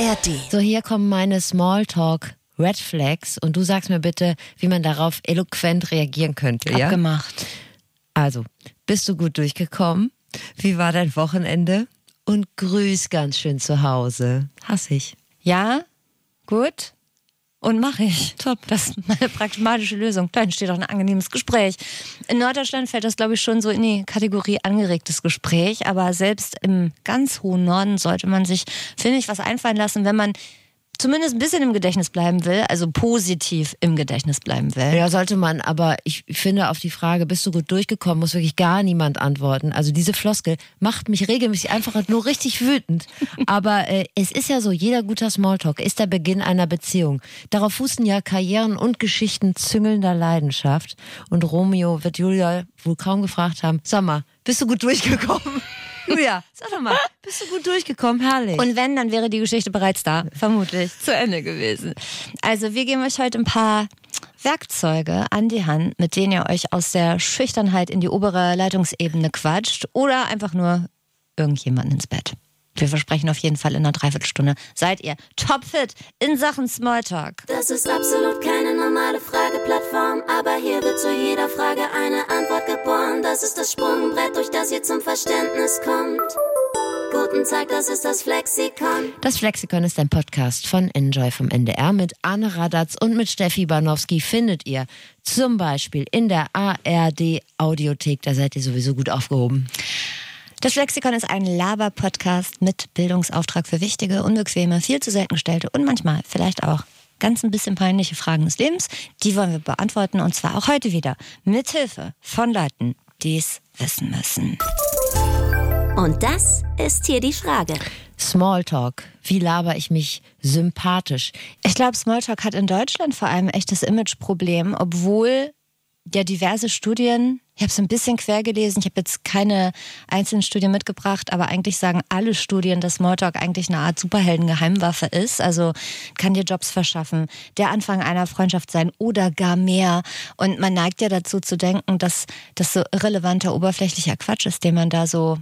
ARD. So, hier kommen meine Smalltalk Red Flags und du sagst mir bitte, wie man darauf eloquent reagieren könnte. Ja? Abgemacht. Also, bist du gut durchgekommen? Wie war dein Wochenende? Und grüß ganz schön zu Hause. Hass ich. Ja, gut. Und mache ich. Top. Das ist meine pragmatische Lösung. Da entsteht auch ein angenehmes Gespräch. In Norddeutschland fällt das, glaube ich, schon so in die Kategorie angeregtes Gespräch. Aber selbst im ganz hohen Norden sollte man sich, finde ich, was einfallen lassen, wenn man zumindest ein bisschen im Gedächtnis bleiben will, also positiv im Gedächtnis bleiben will. Ja, sollte man, aber ich finde auf die Frage, bist du gut durchgekommen, muss wirklich gar niemand antworten. Also diese Floskel macht mich regelmäßig einfach nur richtig wütend. Aber äh, es ist ja so, jeder guter Smalltalk ist der Beginn einer Beziehung. Darauf fußen ja Karrieren und Geschichten züngelnder Leidenschaft. Und Romeo wird Julia wohl kaum gefragt haben, sag mal, bist du gut durchgekommen? Julia, sag doch mal, bist du gut durchgekommen? Herrlich. Und wenn, dann wäre die Geschichte bereits da, vermutlich, zu Ende gewesen. Also wir geben euch heute ein paar Werkzeuge an die Hand, mit denen ihr euch aus der Schüchternheit in die obere Leitungsebene quatscht oder einfach nur irgendjemanden ins Bett. Wir versprechen auf jeden Fall in einer Dreiviertelstunde seid ihr topfit in Sachen Smalltalk. Das ist absolut keine normale Frageplattform, aber hier wird zu jeder Frage eine Antwort geboren. Das ist das Sprungbrett, durch das ihr zum Verständnis kommt. Guten Tag, das ist das Flexikon. Das Flexikon ist ein Podcast von Enjoy vom NDR mit Anne Radatz und mit Steffi Banowski findet ihr zum Beispiel in der ARD Audiothek. Da seid ihr sowieso gut aufgehoben. Das Flexikon ist ein Laber-Podcast mit Bildungsauftrag für wichtige, unbequeme, viel zu selten gestellte und manchmal vielleicht auch ganz ein bisschen peinliche Fragen des Lebens. Die wollen wir beantworten und zwar auch heute wieder mit Hilfe von Leuten, die es wissen müssen. Und das ist hier die Frage. Smalltalk. Wie laber ich mich sympathisch? Ich glaube, Smalltalk hat in Deutschland vor allem echtes Imageproblem, obwohl ja diverse Studien, ich habe es ein bisschen quer gelesen, ich habe jetzt keine einzelnen Studien mitgebracht, aber eigentlich sagen alle Studien, dass Smalltalk eigentlich eine Art Superhelden-Geheimwaffe ist. Also kann dir Jobs verschaffen, der Anfang einer Freundschaft sein oder gar mehr. Und man neigt ja dazu zu denken, dass das so irrelevanter, oberflächlicher Quatsch ist, den man da so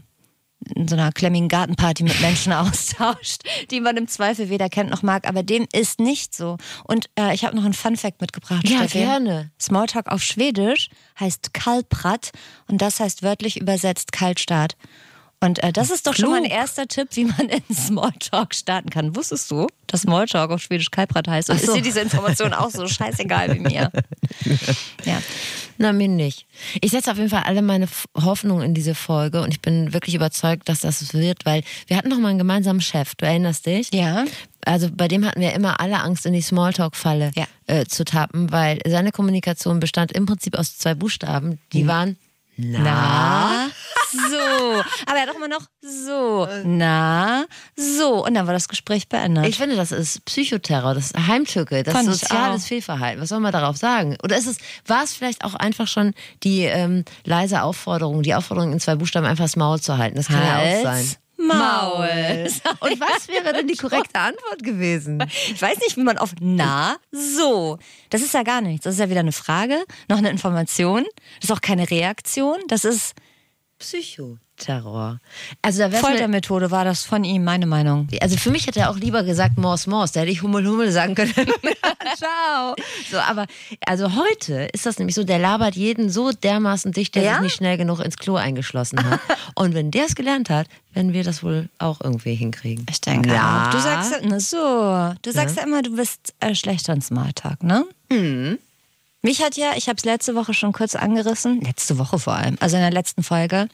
in so einer klemmigen Gartenparty mit Menschen austauscht, die man im Zweifel weder kennt noch mag, aber dem ist nicht so. Und äh, ich habe noch einen Fun Fact mitgebracht. Ja, Steffi. gerne. Smalltalk auf Schwedisch heißt Kalprat und das heißt wörtlich übersetzt Kaltstart. Und äh, das ist doch schon mal ein Klug. erster Tipp, wie man in Smalltalk starten kann. Wusstest du, dass Smalltalk auf Schwedisch Kalbrat heißt? Und so. ist dir diese Information auch so scheißegal wie mir? Ja. Na, mir nicht. Ich setze auf jeden Fall alle meine F- Hoffnung in diese Folge und ich bin wirklich überzeugt, dass das wird, weil wir hatten noch mal einen gemeinsamen Chef, du erinnerst dich? Ja. Also bei dem hatten wir immer alle Angst, in die Smalltalk-Falle Ja. äh, zu tappen, weil seine Kommunikation bestand im Prinzip aus zwei Buchstaben, die waren na, So. Aber er hat auch immer noch so. Na, so. Und dann war das Gespräch beendet. Ich finde, das ist Psychoterror, das ist Heimtücke, das Fand ist soziales. Fehlverhalten. Was soll man darauf sagen? Oder ist es, war es vielleicht auch einfach schon die ähm, leise Aufforderung, die Aufforderung in zwei Buchstaben einfach das Maul zu halten? Das kann ja auch sein. Maul. Und was wäre denn die korrekte Antwort gewesen? Ich weiß nicht, wie man auf na, so. Das ist ja gar nichts. Das ist ja weder eine Frage, noch eine Information. Das ist auch keine Reaktion. Das ist Psychoterror. Also da Foltermethode, war das von ihm, meine Meinung. Also für mich hätte er auch lieber gesagt Morse Morse, da hätte ich Hummel Hummel sagen können. Ciao. So, aber also heute ist das nämlich so, der labert jeden so dermaßen dicht, der Ja? sich nicht schnell genug ins Klo eingeschlossen hat. Und wenn der es gelernt hat, werden wir das wohl auch irgendwie hinkriegen. Ich denke ja. auch. Du sagst ja, so, du sagst ja, immer, du bist äh, schlechter in Smalltalk, ne? Mich hat ja, ich habe es letzte Woche schon kurz angerissen, letzte Woche vor allem, also in der letzten Folge,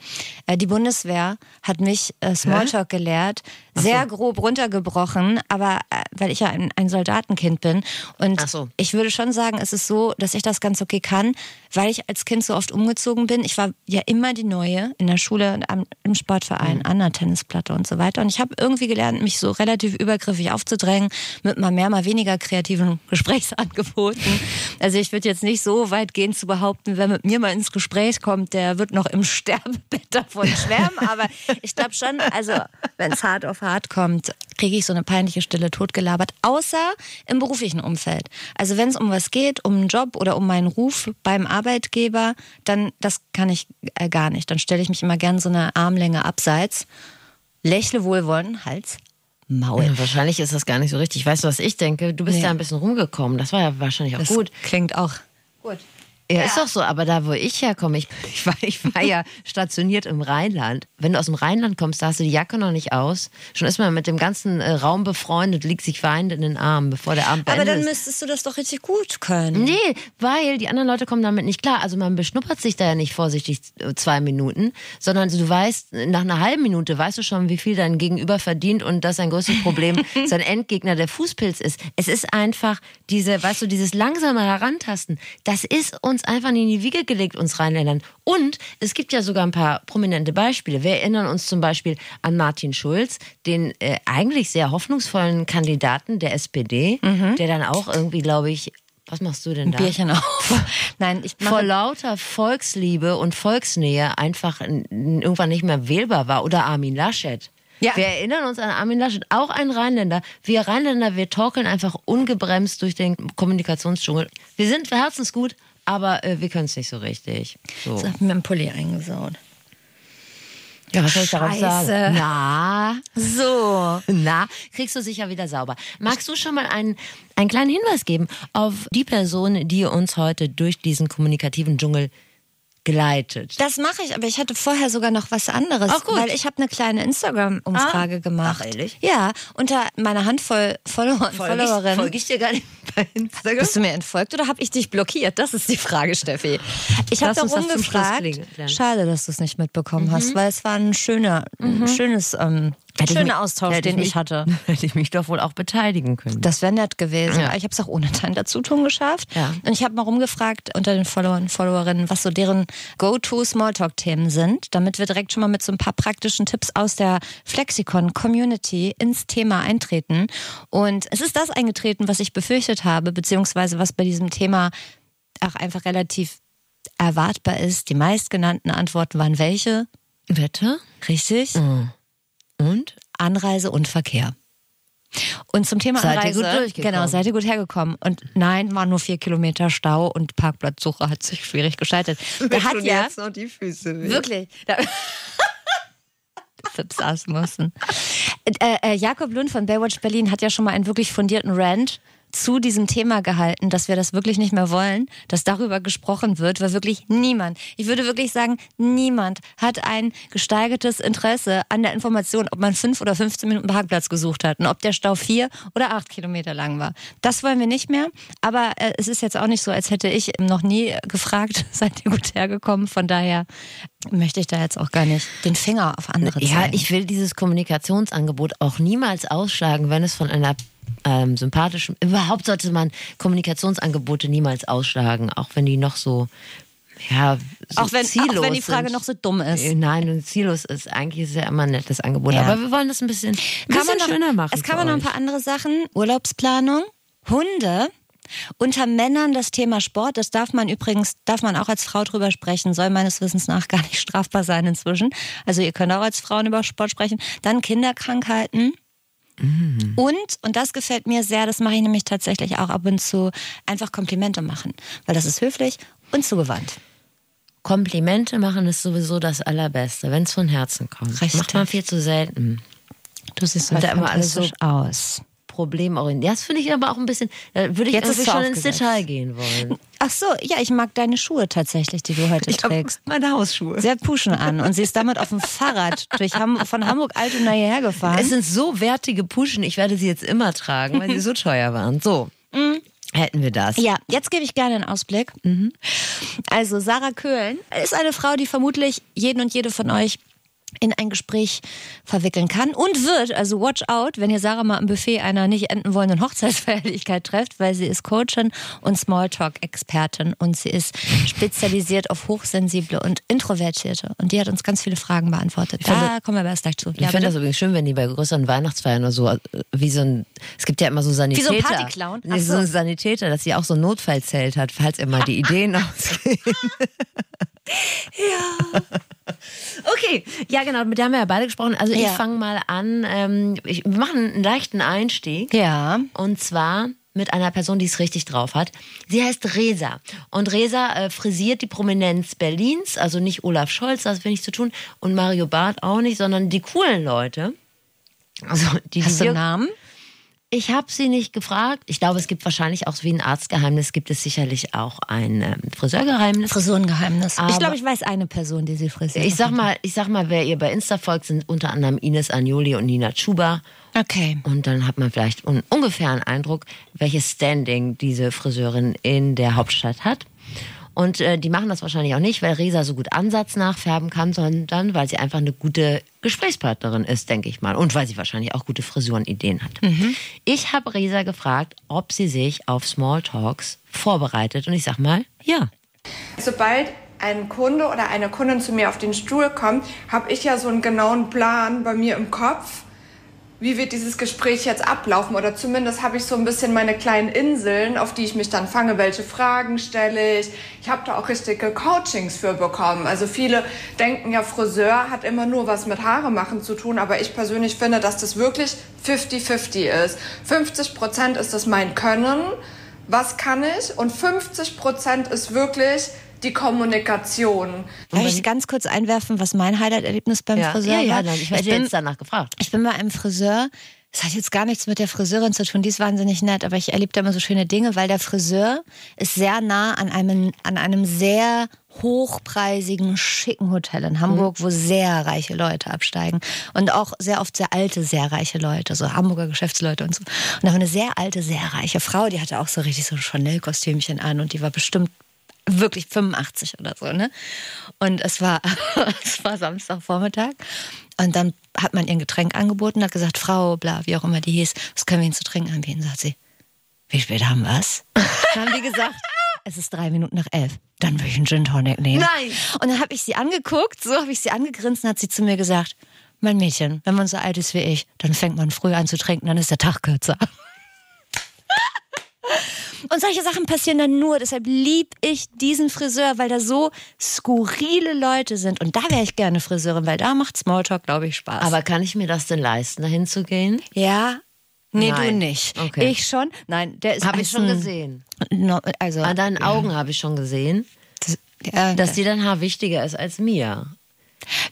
äh, die Bundeswehr hat mich äh, Smalltalk gelehrt, sehr grob runtergebrochen, aber äh, weil ich ja ein, ein Soldatenkind bin und so. ich würde schon sagen, es ist so, dass ich das ganz okay kann, weil ich als Kind so oft umgezogen bin. Ich war ja immer die Neue in der Schule, und am, im Sportverein, an der Tennisplatte und so weiter. Und ich habe irgendwie gelernt, mich so relativ übergriffig aufzudrängen mit mal mehr, mal weniger kreativen Gesprächsangeboten. Also ich würde jetzt nicht so weit gehen zu behaupten, wer mit mir mal ins Gespräch kommt, der wird noch im Sterbebett davon schwärmen. Aber ich glaube schon, also wenn es hart auf hart kommt, kriege ich so eine peinliche Stille totgelabert, außer im beruflichen Umfeld. Also wenn es um was geht, um einen Job oder um meinen Ruf beim Arbeitgeber, dann das kann ich äh, gar nicht. Dann stelle ich mich immer gern so eine Armlänge abseits, lächle wohlwollend, Hals, Maul. Ja, wahrscheinlich ist das gar nicht so richtig. Weißt du, was ich denke? Du bist Nee. ja ein bisschen rumgekommen. Das war ja wahrscheinlich auch Das gut. klingt auch gut. Ja, ist doch so, aber da, wo ich herkomme, ich, ich, war, ich war ja stationiert im Rheinland. Wenn du aus dem Rheinland kommst, da hast du die Jacke noch nicht aus. Schon ist man mit dem ganzen äh, Raum befreundet, liegt sich weinend in den Armen, bevor der Abend Aber beendet dann ist. müsstest du das doch richtig gut können. Nee, weil die anderen Leute kommen damit nicht klar. Also man beschnuppert sich da ja nicht vorsichtig äh, zwei Minuten, sondern du weißt, nach einer halben Minute weißt du schon, wie viel dein Gegenüber verdient und dass sein größtes Problem sein Endgegner der Fußpilz ist. Es ist einfach diese, weißt du, dieses langsame Herantasten. Das ist uns einfach in die Wiege gelegt, uns Rheinländern. Und es gibt ja sogar ein paar prominente Beispiele. Wir erinnern uns zum Beispiel an Martin Schulz, den äh, eigentlich sehr hoffnungsvollen Kandidaten der SPD, der dann auch irgendwie, glaube ich, was machst du denn da? Bierchen auf. Nein, ich vor mache lauter Volksliebe und Volksnähe einfach irgendwann nicht mehr wählbar war. Oder Armin Laschet. Ja. Wir erinnern uns an Armin Laschet, auch ein Rheinländer. Wir Rheinländer, wir torkeln einfach ungebremst durch den Kommunikationsdschungel. Wir sind herzensgut, aber äh, wir können es nicht so richtig. So. Ich hab mir im Pulli eingesaut. Ja, was soll ich darauf sagen? Na, So. na, kriegst du sicher wieder sauber. Magst du schon mal einen, einen kleinen Hinweis geben auf die Person, die uns heute durch diesen kommunikativen Dschungel geleitet? Das mache ich, aber ich hatte vorher sogar noch was anderes. Ach, gut. Weil ich habe eine kleine Instagram-Umfrage Ah. gemacht. Ach, ehrlich? Ja, unter meiner Handvoll Follower und Followerinnen. Folge ich dir gar nicht bei Instagram? Bist du mir entfolgt oder habe ich dich blockiert? Das ist die Frage, Steffi. Ich habe darum gefragt. Mhm. Schade, dass du es nicht mitbekommen hast, weil es war ein schöner, ein schönes, ähm, Hätte schöner mich- Austausch, den mich- ich hatte. Hätte ich mich doch wohl auch beteiligen können. Das wäre nett gewesen. Ja. Ich habe es auch ohne dein Dazutun geschafft. Ja. Und ich habe mal rumgefragt unter den Followern und Followerinnen, was so deren Go-To-Smalltalk-Themen sind, damit wir direkt schon mal mit so ein paar praktischen Tipps aus der Flexikon-Community ins Thema eintreten. Und es ist das eingetreten, was ich befürchtet habe, beziehungsweise was bei diesem Thema auch einfach relativ erwartbar ist. Die meistgenannten Antworten waren welche? Wette? Richtig? Und? Anreise und Verkehr. Und zum Thema Seid ihr Anreise, gut durchgekommen? genau, seid ihr gut hergekommen. Und nein, waren nur vier Kilometer Stau und Parkplatzsuche hat sich schwierig gestaltet. Der hat ja noch die Füße weh. wirklich. Da, Fips. Äh, äh, Jakob Lund von Baywatch Berlin hat ja schon mal einen wirklich fundierten Rant zu diesem Thema gehalten, dass wir das wirklich nicht mehr wollen, dass darüber gesprochen wird, weil wirklich niemand, ich würde wirklich sagen, niemand hat ein gesteigertes Interesse an der Information, ob man fünf oder 15 Minuten Parkplatz gesucht hat und ob der Stau vier oder acht Kilometer lang war. Das wollen wir nicht mehr, aber äh, es ist jetzt auch nicht so, als hätte ich noch nie gefragt, seid ihr gut hergekommen, von daher möchte ich da jetzt auch gar nicht den Finger auf andere zeigen. Ja, ich will dieses Kommunikationsangebot auch niemals ausschlagen, wenn es von einer ähm, sympathischen. Überhaupt sollte man Kommunikationsangebote niemals ausschlagen, auch wenn die noch so. Ja, so auch, wenn, auch wenn die Frage sind. noch so dumm ist. Äh, Nein, und ziellos ist eigentlich ist ja immer ein nettes Angebot. Ja. Aber wir wollen das ein bisschen, ein bisschen noch, schöner machen. Es kann man noch ein paar andere Sachen. Urlaubsplanung, Hunde. Unter Männern das Thema Sport, das darf man übrigens, darf man auch als Frau drüber sprechen, soll meines Wissens nach gar nicht strafbar sein inzwischen. Also ihr könnt auch als Frauen über Sport sprechen. Dann Kinderkrankheiten. Und, und das gefällt mir sehr, das mache ich nämlich tatsächlich auch ab und zu, einfach Komplimente machen. Weil das ist höflich und zugewandt. Komplimente machen ist sowieso das Allerbeste, wenn es von Herzen kommt. Richtig. Macht man viel zu selten. Du siehst heute da immer alles fantastisch aus. Problemorientiert. Ja, das finde ich aber auch ein bisschen, da würde ich Jetzt ist irgendwie schon ins aufgesetzt. Detail gehen wollen. Ach so, ja, ich mag deine Schuhe tatsächlich, die du heute trägst. meine Hausschuhe. Sie hat Puschen an und sie ist damit auf dem Fahrrad durch Ham von Hamburg-Altona hierher gefahren. Es sind so wertige Puschen, ich werde sie jetzt immer tragen, weil sie so teuer waren. So, hätten wir das. ja, jetzt gebe ich gerne einen Ausblick. Also Sarah Köhlen ist eine Frau, die vermutlich jeden und jede von euch in ein Gespräch verwickeln kann und wird, also watch out, wenn ihr Sarah mal am Buffet einer nicht enden wollenden Hochzeitsfeierlichkeit trefft, weil sie ist Coachin und Smalltalk-Expertin und sie ist spezialisiert auf Hochsensible und Introvertierte und die hat uns ganz viele Fragen beantwortet. Da kommen wir aber erst gleich zu. Ich Ja, finde das übrigens schön, wenn die bei größeren Weihnachtsfeiern oder so, äh, wie so ein, es gibt ja immer so Sanitäter. Wie so ein Partyclown? Nee, so so. ein Sanitäter, dass sie auch so ein Notfallzelt hat, falls immer die Ideen ausgehen. ja. Okay, ja genau, mit der haben wir ja beide gesprochen. Also ich Ja. fange mal an, ähm, ich, wir machen einen leichten Einstieg. ja. Und zwar mit einer Person, die es richtig drauf hat. Sie heißt Resa. Und Resa äh, frisiert die Prominenz Berlins, also nicht Olaf Scholz, das will nichts zu tun, und Mario Barth auch nicht, sondern die coolen Leute. Also die, die Hast du wir- einen Namen? Ich habe sie nicht gefragt. Ich glaube, es gibt wahrscheinlich auch wie ein Arztgeheimnis, gibt es sicherlich auch ein ähm, Friseurgeheimnis. Frisurengeheimnis. Aber- ich glaube, ich weiß eine Person, die sie frisiert. Ich sag mal, ich sag mal, wer ihr bei Insta folgt, sind unter anderem Ines Agnoli und Nina Chuba. Okay. Und dann hat man vielleicht un ungefähr einen Eindruck, welches Standing diese Friseurin in der Hauptstadt hat. Und äh, die machen das wahrscheinlich auch nicht, weil Resa so gut Ansatz nachfärben kann, sondern weil sie einfach eine gute Gesprächspartnerin ist, denke ich mal. Und weil sie wahrscheinlich auch gute Frisurenideen hat. Ich habe Resa gefragt, ob sie sich auf Smalltalks vorbereitet. Und ich sag mal, ja. Sobald ein Kunde oder eine Kundin zu mir auf den Stuhl kommt, habe ich ja so einen genauen Plan bei mir im Kopf, wie wird dieses Gespräch jetzt ablaufen oder zumindest habe ich so ein bisschen meine kleinen Inseln, auf die ich mich dann fange, welche Fragen stelle ich. Ich habe da auch richtige Coachings für bekommen. Also viele denken ja, Friseur hat immer nur was mit Haare machen zu tun, aber ich persönlich finde, dass das wirklich 50-50 ist. 50 Prozent ist das mein Können, was kann ich und 50 Prozent ist wirklich die Kommunikation. Darf ich ganz kurz einwerfen, was mein Highlight-Erlebnis beim Ja, Friseur ja, ja, war? nein, ich bin, jetzt danach gefragt. ich bin bei einem Friseur. Das hat jetzt gar nichts mit der Friseurin zu tun, die ist wahnsinnig nett, aber ich erlebe da immer so schöne Dinge, weil der Friseur ist sehr nah an einem, an einem sehr hochpreisigen, schicken Hotel in Hamburg, wo sehr reiche Leute absteigen. Und auch sehr oft sehr alte, sehr reiche Leute, so Hamburger Geschäftsleute und so. Und da war eine sehr alte, sehr reiche Frau, die hatte auch so richtig so ein Chanel-Kostümchen an und die war bestimmt wirklich 85 oder so, ne? Und es war, es war Samstagvormittag. Und dann hat man ihr ein Getränk angeboten, hat gesagt, Frau, bla, wie auch immer die hieß, was können wir Ihnen zu trinken anbieten? Sagt sie, wie spät haben wir es? Dann haben die gesagt, es ist drei Minuten nach elf. Dann würde ich einen Gin Tonic nehmen. Nein. Und dann habe ich sie angeguckt, so habe ich sie angegrinst und hat sie zu mir gesagt, mein Mädchen, wenn man so alt ist wie ich, dann fängt man früh an zu trinken, dann ist der Tag kürzer. Und solche Sachen passieren dann nur. Deshalb lieb ich diesen Friseur, weil da so skurrile Leute sind. Und da wäre ich gerne Friseurin, weil da macht Smalltalk, glaube ich, Spaß. Aber kann ich mir das denn leisten, dahin zu gehen? ja, nee, du Nein. nicht. Okay. Ich schon. Nein, der ist Habe ich schon gesehen. No, also, An deinen Augen habe ich schon gesehen, das, ja, dass dir dein Haar wichtiger ist als mir.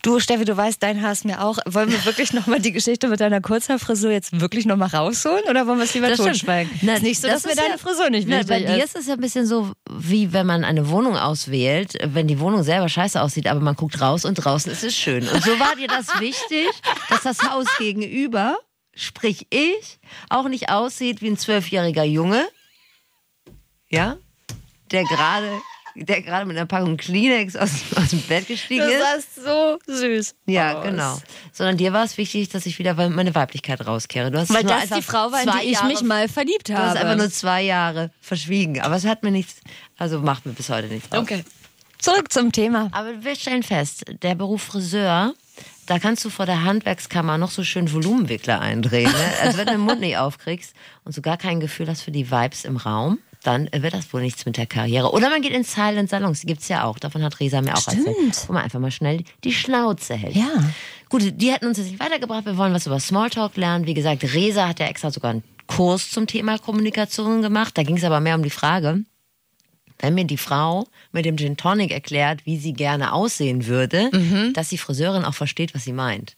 Du, Steffi, du weißt, dein Haar ist mir auch. Wollen wir wirklich nochmal die Geschichte mit deiner Kurzhaarfrisur jetzt wirklich nochmal rausholen oder wollen wir es lieber Das totschweigen? Na, ist nicht so, das dass mir ist deine ja- Frisur nicht Na, wichtig Bei dir ist. ist es ja ein bisschen so, wie wenn man eine Wohnung auswählt, wenn die Wohnung selber scheiße aussieht, aber man guckt raus und draußen ist es schön. Und so war dir das wichtig, dass das Haus gegenüber, sprich ich, auch nicht aussieht wie ein zwölfjähriger Junge, ja, der gerade der gerade mit einer Packung Kleenex aus, aus dem Bett gestiegen Du ist. sahst so süß. Ja, aus. genau. Sondern dir war es wichtig, dass ich wieder meine Weiblichkeit rauskehre. Du hast Weil das die Frau war, in die ich Jahre mich mal verliebt Du habe. hast einfach nur zwei Jahre verschwiegen. Aber es hat mir nichts, also macht mir bis heute nichts aus. okay. Zurück zum Thema. Aber wir stellen fest, der Beruf Friseur, da kannst du vor der Handwerkskammer noch so schön Volumenwickler eindrehen. Ne? Also wenn du den Mund nicht aufkriegst und so gar kein Gefühl hast für die Vibes im Raum, dann wird das wohl nichts mit der Karriere. Oder man geht in Silent Salons, die gibt's ja auch. Davon hat Resa mir auch Stimmt. erzählt. Wo man einfach mal schnell die Schnauze hält. Ja. Gut, die hätten uns jetzt nicht weitergebracht. Wir wollen was über Smalltalk lernen. Wie gesagt, Resa hat ja extra sogar einen Kurs zum Thema Kommunikation gemacht. Da ging es aber mehr um die Frage, wenn mir die Frau mit dem Gin Tonic erklärt, wie sie gerne aussehen würde, dass die Friseurin auch versteht, was sie meint.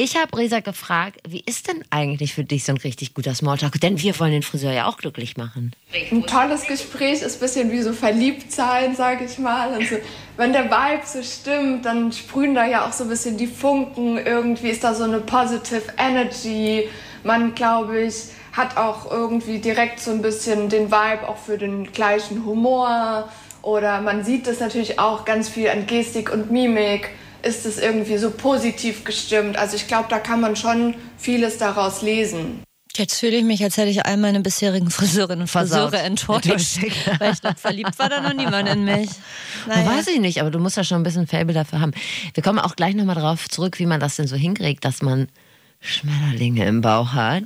Ich habe Resa gefragt, wie ist denn eigentlich für dich so ein richtig guter Smalltalk? Denn wir wollen den Friseur ja auch glücklich machen. Ein tolles Gespräch ist ein bisschen wie so verliebt sein, sage ich mal. Und so, wenn der Vibe so stimmt, dann sprühen da ja auch so ein bisschen die Funken. Irgendwie ist da so eine positive Energy. Man, glaube ich, hat auch irgendwie direkt so ein bisschen den Vibe auch für den gleichen Humor. Oder man sieht das natürlich auch ganz viel an Gestik und Mimik. Ist es irgendwie so positiv gestimmt? Also ich glaube, da kann man schon vieles daraus lesen. Jetzt fühle ich mich, als hätte ich all meine bisherigen Friseurinnen und Versaut. Friseure enttäuscht. Weil ich glaube, verliebt war da noch niemand in mich. Na, Weiß ich nicht, aber du musst ja schon ein bisschen Fable dafür haben. Wir kommen auch gleich nochmal drauf zurück, wie man das denn so hinkriegt, dass man Schmetterlinge im Bauch hat.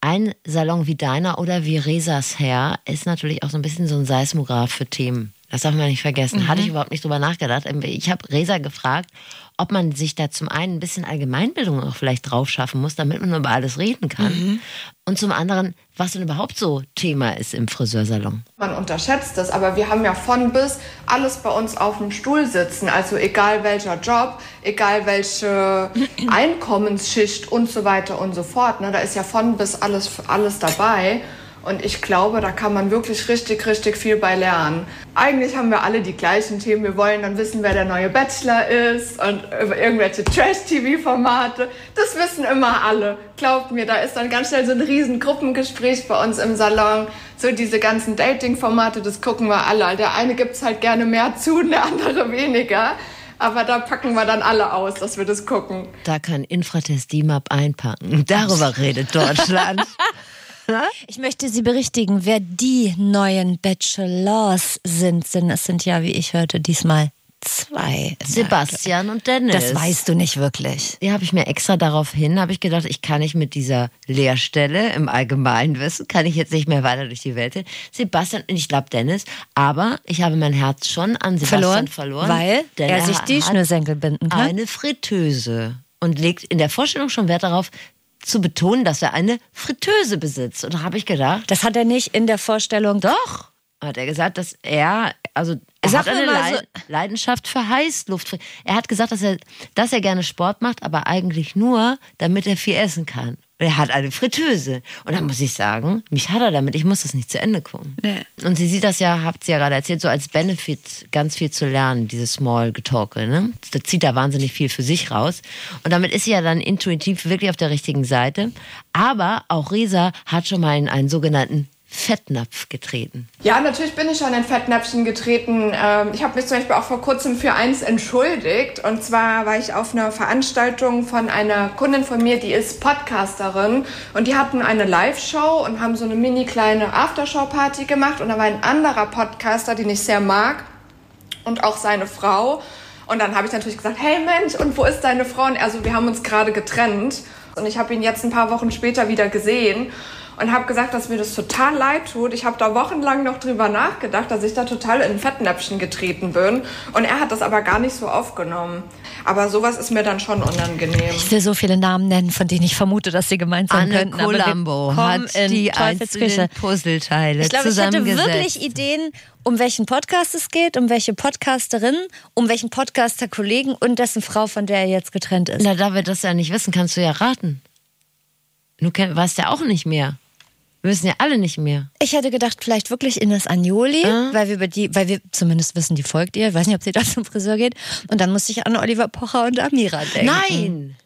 Ein Salon wie deiner oder wie Resas Hair ist natürlich auch so ein bisschen so ein Seismograph für Themen. Das darf man nicht vergessen. Hatte ich überhaupt nicht drüber nachgedacht. Ähm, Ich habe Resa gefragt, ob man sich da zum einen ein bisschen Allgemeinbildung auch vielleicht drauf schaffen muss, damit man über alles reden kann. Und zum anderen, was denn überhaupt so Thema ist im Friseursalon. Man unterschätzt das, aber wir haben ja von bis alles bei uns auf dem Stuhl sitzen. Also egal welcher Job, egal welche Einkommensschicht und so weiter und so fort. Ne? Da ist ja von bis alles, alles dabei. Und ich glaube, da kann man wirklich richtig, richtig viel bei lernen. Eigentlich haben wir alle die gleichen Themen. Wir wollen dann wissen, wer der neue Bachelor ist und über irgendwelche Trash-TV-Formate. Das wissen immer alle. Glaubt mir, da ist dann ganz schnell so ein riesen Gruppengespräch bei uns im Salon. So diese ganzen Dating-Formate, das gucken wir alle. Der eine gibt's halt gerne mehr zu, der andere weniger. Aber da packen wir dann alle aus, dass wir das gucken. Da kann Infratest DIMAP einpacken. Darüber redet Deutschland. Ich möchte Sie berichtigen, wer die neuen Bachelors sind. Denn es sind ja, wie ich hörte, diesmal zwei. Sebastian und Dennis. Das weißt du nicht wirklich. Ja, habe ich mir extra darauf hin, habe ich gedacht, ich kann nicht mit dieser Lehrstelle im allgemeinen Wissen, kann ich jetzt nicht mehr weiter durch die Welt hin. Sebastian und ich glaube Dennis, aber ich habe mein Herz schon an Sebastian Verloren, verloren, weil er sich die Schnürsenkel binden kann. eine Fritteuse und legt in der Vorstellung schon Wert darauf, zu betonen, dass er eine Fritteuse besitzt. Und da habe ich gedacht, Das hat er nicht in der Vorstellung. doch, hat er gesagt, dass er, also er Sag hat eine mal Leid- Leidenschaft für Heißluft. Er hat gesagt, dass er, dass er gerne Sport macht, aber eigentlich nur, damit er viel essen kann. Er hat eine Fritteuse. Und dann muss ich sagen, mich hat er damit, ich muss das nicht zu Ende gucken. Und sie sieht das ja, habt sie ja gerade erzählt, so als Benefit ganz viel zu lernen, dieses Small-Getalke. Ne? Da zieht da wahnsinnig viel für sich raus. Und damit ist sie ja dann intuitiv wirklich auf der richtigen Seite. Aber auch Resa hat schon mal in einen sogenannten Fettnapf getreten. Ja, natürlich bin ich schon in Fettnäpfchen getreten. Ähm, Ich habe mich zum Beispiel auch vor kurzem für eins entschuldigt. Und zwar war ich auf einer Veranstaltung von einer Kundin von mir, die ist Podcasterin. Und die hatten eine Live-Show und haben so eine mini kleine Aftershow-Party gemacht. Und da war ein anderer Podcaster, den ich sehr mag. Und auch seine Frau. Und dann habe ich natürlich gesagt, hey Mensch, und wo ist deine Frau? Und er so, wir haben uns gerade getrennt. Und ich habe ihn jetzt ein paar Wochen später wieder gesehen und habe gesagt, dass mir das total leid tut. Ich habe da wochenlang noch drüber nachgedacht, dass ich da total in ein Fettnäpfchen getreten bin. Und er hat das aber gar nicht so aufgenommen. Aber sowas ist mir dann schon unangenehm. Ich will so viele Namen nennen, von denen ich vermute, dass sie gemeint sein Anne könnten. kommen hat in die einzelnen Puzzleteile Ich glaube, ich hätte wirklich Ideen, um welchen Podcast es geht, um welche Podcasterin, um welchen Podcaster-Kollegen und dessen Frau, von der er jetzt getrennt ist. Na, da wir das ja nicht wissen, kannst du ja raten. Du weißt ja auch nicht mehr. Wir wissen ja alle nicht mehr. Ich hätte gedacht, vielleicht wirklich Ines Agnoli, Ah. weil wir über die, weil wir zumindest wissen, die folgt ihr. Ich weiß nicht, ob sie da zum Friseur geht. Und dann musste ich an Oliver Pocher und Amira denken. Nein!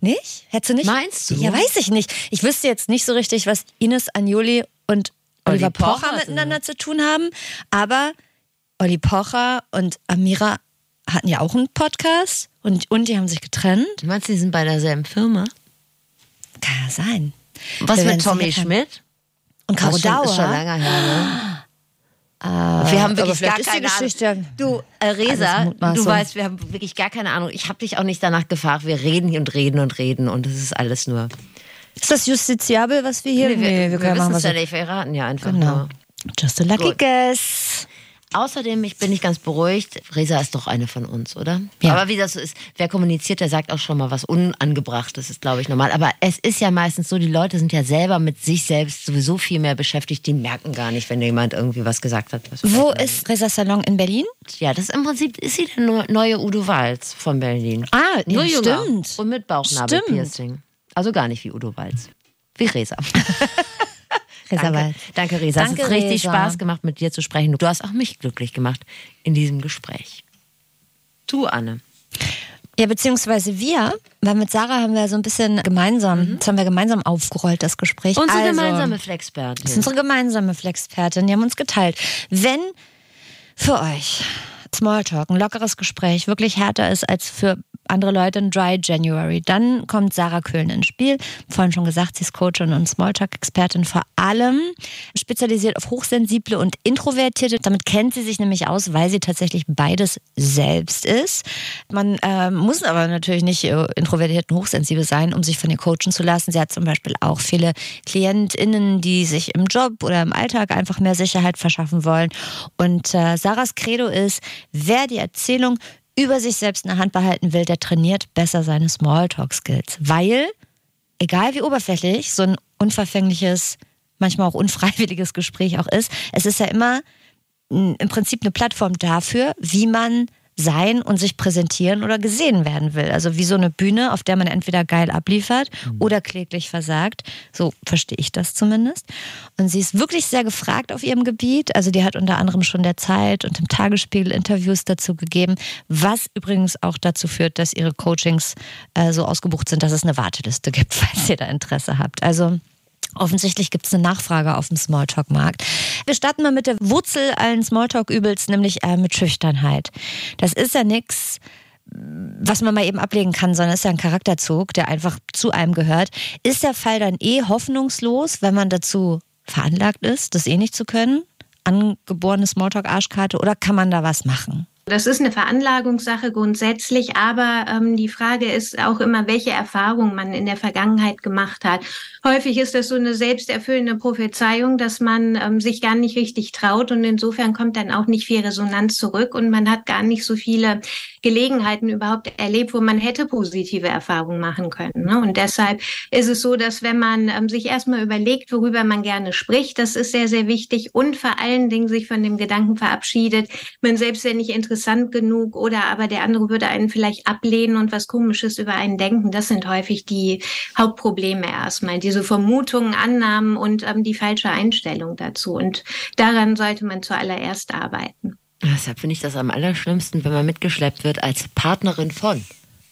Nicht? Hättest du nicht? Meinst du? Ja, weiß ich nicht. Ich wüsste jetzt nicht so richtig, was Ines Agnoli und Olli Oliver Pocher, Pocher miteinander zu tun haben. Aber Olli Pocher und Amira hatten ja auch einen Podcast und, und die haben sich getrennt. Du meinst, die sind bei derselben Firma? Kann ja sein. Was Wir mit Tommy Schmidt? Und Caro Das ist schon, Dauer. ist schon länger her, ne? wir haben wirklich gar keine Geschichte Ahnung. Du, äh, Resa, du weißt, wir haben wirklich gar keine Ahnung. Ich habe dich auch nicht danach gefragt. Wir reden hier und reden und reden und es ist alles nur. Ist das justiziabel, was wir hier? wir, wir, können wissen machen, was ja wir nicht. Wir raten ja einfach Genau. nur. Just a lucky Gut. guess. Außerdem, ich bin nicht ganz beruhigt. Resa ist doch eine von uns, oder? Ja. Aber wie das so ist, wer kommuniziert, der sagt auch schon mal was Unangebrachtes, ist, glaube ich, normal. Aber es ist ja meistens so, die Leute sind ja selber mit sich selbst sowieso viel mehr beschäftigt. Die merken gar nicht, wenn jemand irgendwie was gesagt hat. Was Wo ist Resa Salon in Berlin? Ja, das ist im Prinzip ist sie der neu- neue Udo Walz von Berlin. Ah, Nur ja, jünger. stimmt. Und mit Bauchnabelpiercing. Also gar nicht wie Udo Walz. Wie Resa. Resa Danke, danke Resa. Danke, es hat richtig Resa. Spaß gemacht, mit dir zu sprechen. Du hast auch mich glücklich gemacht in diesem Gespräch. Du, Anne. Ja, beziehungsweise wir, weil mit Sarah haben wir so ein bisschen gemeinsam, das haben wir gemeinsam aufgerollt, das Gespräch. Unsere also, gemeinsame Das ist Flexpertin. unsere gemeinsame Flexpertin, die haben uns geteilt. Wenn für euch Smalltalk, ein lockeres Gespräch wirklich härter ist als für andere Leute ein Dry January. Dann kommt Sarah Köhlen ins Spiel. Vorhin schon gesagt, sie ist Coachin und Smalltalk-Expertin vor allem, spezialisiert auf Hochsensible und Introvertierte. Damit kennt sie sich nämlich aus, weil sie tatsächlich beides selbst ist. Man äh, muss aber natürlich nicht äh, introvertiert und hochsensibel sein, um sich von ihr coachen zu lassen. Sie hat zum Beispiel auch viele KlientInnen, die sich im Job oder im Alltag einfach mehr Sicherheit verschaffen wollen. Und äh, Sarahs Credo ist, wer die Erzählung über sich selbst in der Hand behalten will, der trainiert besser seine Smalltalk-Skills. Weil, egal wie oberflächlich so ein unverfängliches, manchmal auch unfreiwilliges Gespräch auch ist, es ist ja immer im Prinzip eine Plattform dafür, wie man sein und sich präsentieren oder gesehen werden will. Also wie so eine Bühne, auf der man entweder geil abliefert mhm. oder kläglich versagt. So verstehe ich das zumindest. Und sie ist wirklich sehr gefragt auf ihrem Gebiet. Also die hat unter anderem schon der Zeit und im Tagesspiegel Interviews dazu gegeben, was übrigens auch dazu führt, dass ihre Coachings äh, so ausgebucht sind, dass es eine Warteliste gibt, falls ihr da Interesse habt. Also Offensichtlich gibt es eine Nachfrage auf dem Smalltalk-Markt. Wir starten mal mit der Wurzel allen Smalltalk-Übels, nämlich äh, mit Schüchternheit. Das ist ja nichts, was man mal eben ablegen kann, sondern ist ja ein Charakterzug, der einfach zu einem gehört. Ist der Fall dann eh hoffnungslos, wenn man dazu veranlagt ist, das eh nicht zu können? Angeborene Smalltalk-Arschkarte oder kann man da was machen? Das ist eine Veranlagungssache grundsätzlich, aber ähm, die Frage ist auch immer, welche Erfahrungen man in der Vergangenheit gemacht hat. Häufig ist das so eine selbsterfüllende Prophezeiung, dass man ähm, sich gar nicht richtig traut und insofern kommt dann auch nicht viel Resonanz zurück und man hat gar nicht so viele Gelegenheiten überhaupt erlebt, wo man hätte positive Erfahrungen machen können. Ne? Und deshalb ist es so, dass wenn man ähm, sich erstmal überlegt, worüber man gerne spricht, das ist sehr, sehr wichtig und vor allen Dingen sich von dem Gedanken verabschiedet, man selbst wäre nicht interessant genug oder aber der andere würde einen vielleicht ablehnen und was Komisches über einen denken. Das sind häufig die Hauptprobleme erstmal. Diese Vermutungen, Annahmen und ähm, die falsche Einstellung dazu. Und daran sollte man zuallererst arbeiten. Deshalb finde ich das am allerschlimmsten, wenn man mitgeschleppt wird als Partnerin von.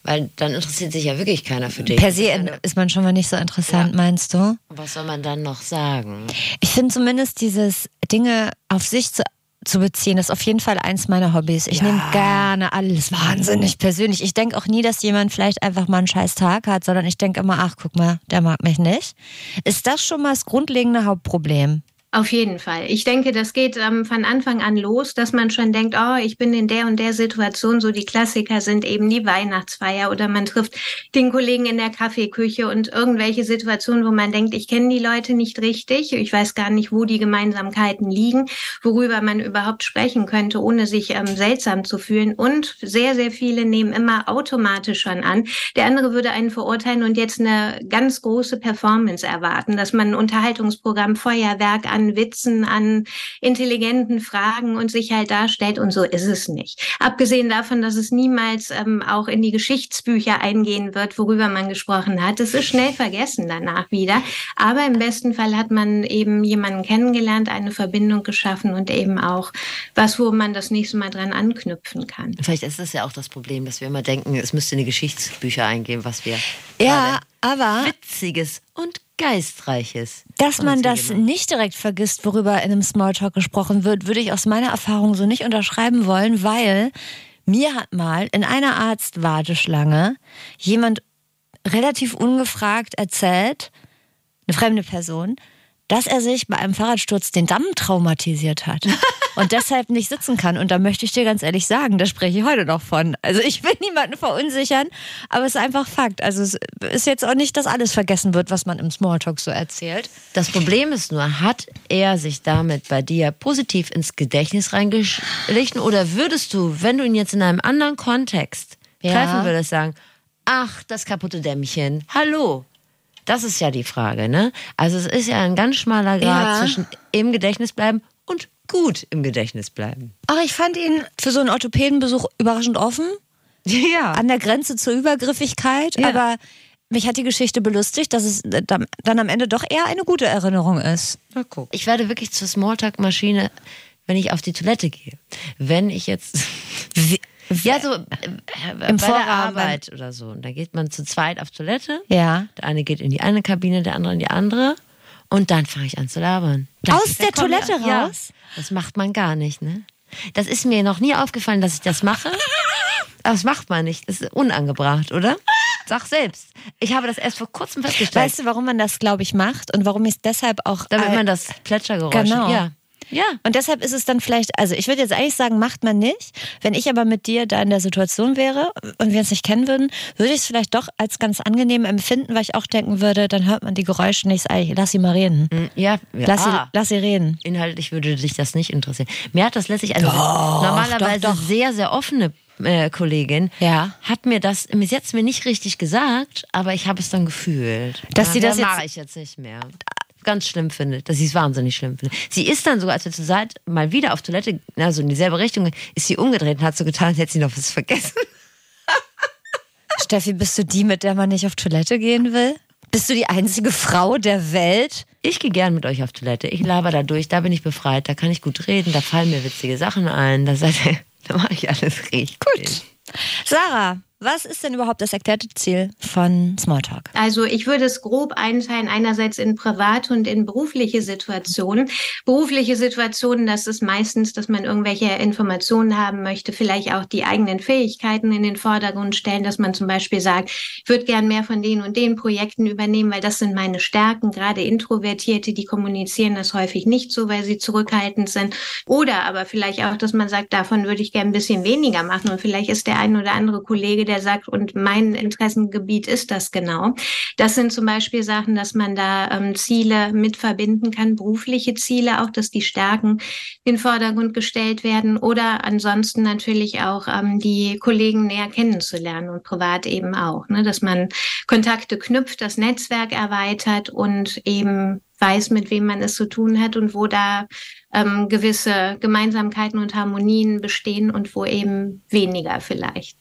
Weil dann interessiert sich ja wirklich keiner für dich. Per se ist man schon mal nicht so interessant, ja. meinst du? Was soll man dann noch sagen? Ich finde zumindest dieses Dinge auf sich zu, zu beziehen, ist auf jeden Fall eins meiner Hobbys. Ich ja. nehme gerne alles wahnsinnig persönlich. Ich denke auch nie, dass jemand vielleicht einfach mal einen scheiß Tag hat, sondern ich denke immer, ach, guck mal, der mag mich nicht. Ist das schon mal das grundlegende Hauptproblem? Auf jeden Fall. Ich denke, das geht ähm, von Anfang an los, dass man schon denkt, oh, ich bin in der und der Situation. So die Klassiker sind eben die Weihnachtsfeier oder man trifft den Kollegen in der Kaffeeküche und irgendwelche Situationen, wo man denkt, ich kenne die Leute nicht richtig. Ich weiß gar nicht, wo die Gemeinsamkeiten liegen, worüber man überhaupt sprechen könnte, ohne sich ähm, seltsam zu fühlen. Und sehr, sehr viele nehmen immer automatisch schon an. Der andere würde einen verurteilen und jetzt eine ganz große Performance erwarten, dass man ein Unterhaltungsprogramm, Feuerwerk an an Witzen, an intelligenten Fragen und sich halt darstellt. Und so ist es nicht. Abgesehen davon, dass es niemals ähm, auch in die Geschichtsbücher eingehen wird, worüber man gesprochen hat. Es ist schnell vergessen danach wieder. Aber im besten Fall hat man eben jemanden kennengelernt, eine Verbindung geschaffen und eben auch was, wo man das nächste Mal dran anknüpfen kann. Vielleicht ist das ja auch das Problem, dass wir immer denken, es müsste in die Geschichtsbücher eingehen, was wir ja, aber witziges und Geistreiches. Dass man das nicht direkt vergisst, worüber in einem Smalltalk gesprochen wird, würde ich aus meiner Erfahrung so nicht unterschreiben wollen, weil mir hat mal in einer Arztwarteschlange jemand relativ ungefragt erzählt, eine fremde Person, dass er sich bei einem Fahrradsturz den Damm traumatisiert hat und deshalb nicht sitzen kann. Und da möchte ich dir ganz ehrlich sagen, da spreche ich heute noch von. Also ich will niemanden verunsichern, aber es ist einfach Fakt. Also es ist jetzt auch nicht, dass alles vergessen wird, was man im Smalltalk so erzählt. Das Problem ist nur, hat er sich damit bei dir positiv ins Gedächtnis reingeschlichen oder würdest du, wenn du ihn jetzt in einem anderen Kontext ja. treffen würdest, sagen, ach, das kaputte Dämmchen, hallo, das ist ja die Frage, ne? Also es ist ja ein ganz schmaler Grad ja. zwischen im Gedächtnis bleiben gut im Gedächtnis bleiben. Ach, ich fand ihn für so einen Orthopädenbesuch überraschend offen. Ja. An der Grenze zur Übergriffigkeit, ja. aber mich hat die Geschichte belustigt, dass es dann am Ende doch eher eine gute Erinnerung ist. Na guck. Ich werde wirklich zur Smalltalk-Maschine, wenn ich auf die Toilette gehe. Wenn ich jetzt. Wie, ja, so äh, Im bei der Arbeit oder so. Und da geht man zu zweit auf Toilette. Ja. Der eine geht in die eine Kabine, der andere in die andere. Und dann fange ich an zu labern. Dann Aus der Toilette raus? Ja, das macht man gar nicht, ne? Das ist mir noch nie aufgefallen, dass ich das mache. Das macht man nicht. Das ist unangebracht, oder? Sag selbst. Ich habe das erst vor kurzem festgestellt. Weißt du, warum man das, glaube ich, macht und warum ich es deshalb auch. Damit äh, man das Plätschergeräusch. Genau. Ja. Ja. Und deshalb ist es dann vielleicht, also ich würde jetzt eigentlich sagen, macht man nicht. Wenn ich aber mit dir da in der Situation wäre und wir uns nicht kennen würden, würde ich es vielleicht doch als ganz angenehm empfinden, weil ich auch denken würde, dann hört man die Geräusche nicht. Lass sie mal reden. Ja, ja. Lass, ah, sie, lass sie reden. Inhaltlich würde dich das nicht interessieren. Mir hat das letztlich eine normalerweise doch, doch. sehr, sehr offene äh, Kollegin Ja. hat mir das bis jetzt mir nicht richtig gesagt, aber ich habe es dann gefühlt. Dass sie das jetzt- mache ich jetzt nicht mehr. Ganz schlimm finde, dass sie es wahnsinnig schlimm finde. Sie ist dann sogar, als wir zur Seite mal wieder auf Toilette, also in dieselbe Richtung, ist sie umgedreht und hat so getan, als hätte sie noch was vergessen. Steffi, bist du die, mit der man nicht auf Toilette gehen will? Bist du die einzige Frau der Welt? Ich gehe gern mit euch auf Toilette. Ich laber da durch, da bin ich befreit, da kann ich gut reden, da fallen mir witzige Sachen ein, da, da mache ich alles richtig. Gut. Sarah, was ist denn überhaupt das erklärte Ziel von Smalltalk? Also ich würde es grob einteilen, einerseits in private und in berufliche Situationen. Berufliche Situationen, das ist meistens, dass man irgendwelche Informationen haben möchte, vielleicht auch die eigenen Fähigkeiten in den Vordergrund stellen, dass man zum Beispiel sagt, ich würde gern mehr von den und den Projekten übernehmen, weil das sind meine Stärken. Gerade Introvertierte, die kommunizieren das häufig nicht so, weil sie zurückhaltend sind. Oder aber vielleicht auch, dass man sagt, davon würde ich gern ein bisschen weniger machen und vielleicht ist der ein oder andere Kollege, sagt, und mein Interessengebiet ist das genau. Das sind zum Beispiel Sachen, dass man da ähm, Ziele mit verbinden kann, berufliche Ziele auch, dass die Stärken in den Vordergrund gestellt werden oder ansonsten natürlich auch ähm, die Kollegen näher kennenzulernen und privat eben auch, ne? dass man Kontakte knüpft, das Netzwerk erweitert und eben weiß, mit wem man es zu tun hat und wo da ähm, gewisse Gemeinsamkeiten und Harmonien bestehen und wo eben weniger vielleicht.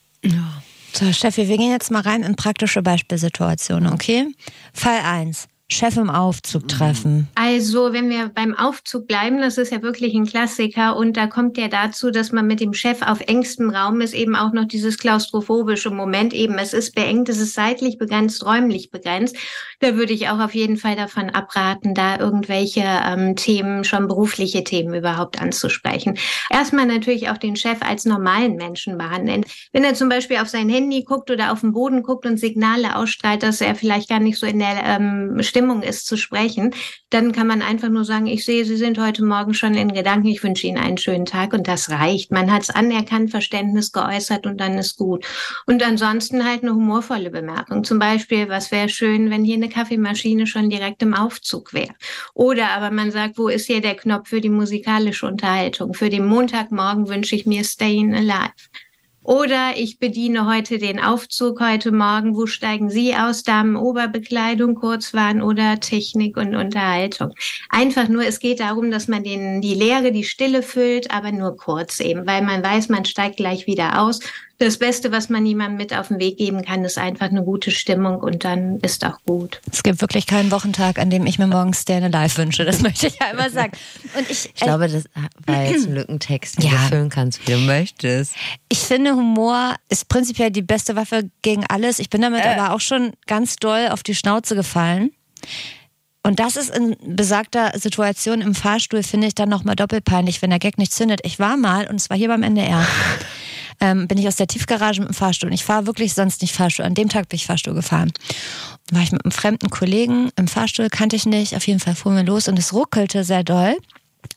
So, Steffi, wir gehen jetzt mal rein in praktische Beispielsituationen, okay? Fall 1. Chef im Aufzug treffen. Also, wenn wir beim Aufzug bleiben, das ist ja wirklich ein Klassiker und da kommt ja dazu, dass man mit dem Chef auf engstem Raum ist, eben auch noch dieses klaustrophobische Moment eben. Es ist beengt, es ist seitlich begrenzt, räumlich begrenzt. Da würde ich auch auf jeden Fall davon abraten, da irgendwelche ähm, Themen, schon berufliche Themen überhaupt anzusprechen. Erstmal natürlich auch den Chef als normalen Menschen behandeln. Wenn er zum Beispiel auf sein Handy guckt oder auf den Boden guckt und Signale ausstrahlt, dass er vielleicht gar nicht so in der ähm, Stimmung ist zu sprechen, dann kann man einfach nur sagen, ich sehe, Sie sind heute Morgen schon in Gedanken, ich wünsche Ihnen einen schönen Tag und das reicht. Man hat es anerkannt, Verständnis geäußert und dann ist gut. Und ansonsten halt eine humorvolle Bemerkung. Zum Beispiel, was wäre schön, wenn hier eine Kaffeemaschine schon direkt im Aufzug wäre. Oder aber man sagt, wo ist hier der Knopf für die musikalische Unterhaltung? Für den Montagmorgen wünsche ich mir Staying Alive. Oder ich bediene heute den Aufzug heute Morgen. Wo steigen Sie aus? Damen, Oberbekleidung, Kurzwahn oder Technik und Unterhaltung? Einfach nur, es geht darum, dass man den, die Leere, die Stille füllt, aber nur kurz eben, weil man weiß, man steigt gleich wieder aus. Das Beste, was man jemandem mit auf den Weg geben kann, ist einfach eine gute Stimmung und dann ist auch gut. Es gibt wirklich keinen Wochentag, an dem ich mir morgens Stay Alive wünsche. Das möchte ich ja immer sagen. Und ich, Ich glaube, das war jetzt ein Lückentext, den Ja. du füllen kannst, wie du möchtest. Ich finde, Humor ist prinzipiell die beste Waffe gegen alles. Ich bin damit aber auch schon ganz doll auf die Schnauze gefallen. Und das ist in besagter Situation im Fahrstuhl, finde ich dann nochmal doppelt peinlich, wenn der Gag nicht zündet. Ich war mal, und es war hier beim NDR, ähm, bin ich aus der Tiefgarage mit dem Fahrstuhl. Und ich fahre wirklich sonst nicht Fahrstuhl. An dem Tag bin ich Fahrstuhl gefahren. War ich mit einem fremden Kollegen im Fahrstuhl, kannte ich nicht. Auf jeden Fall fuhren wir los und es ruckelte sehr doll.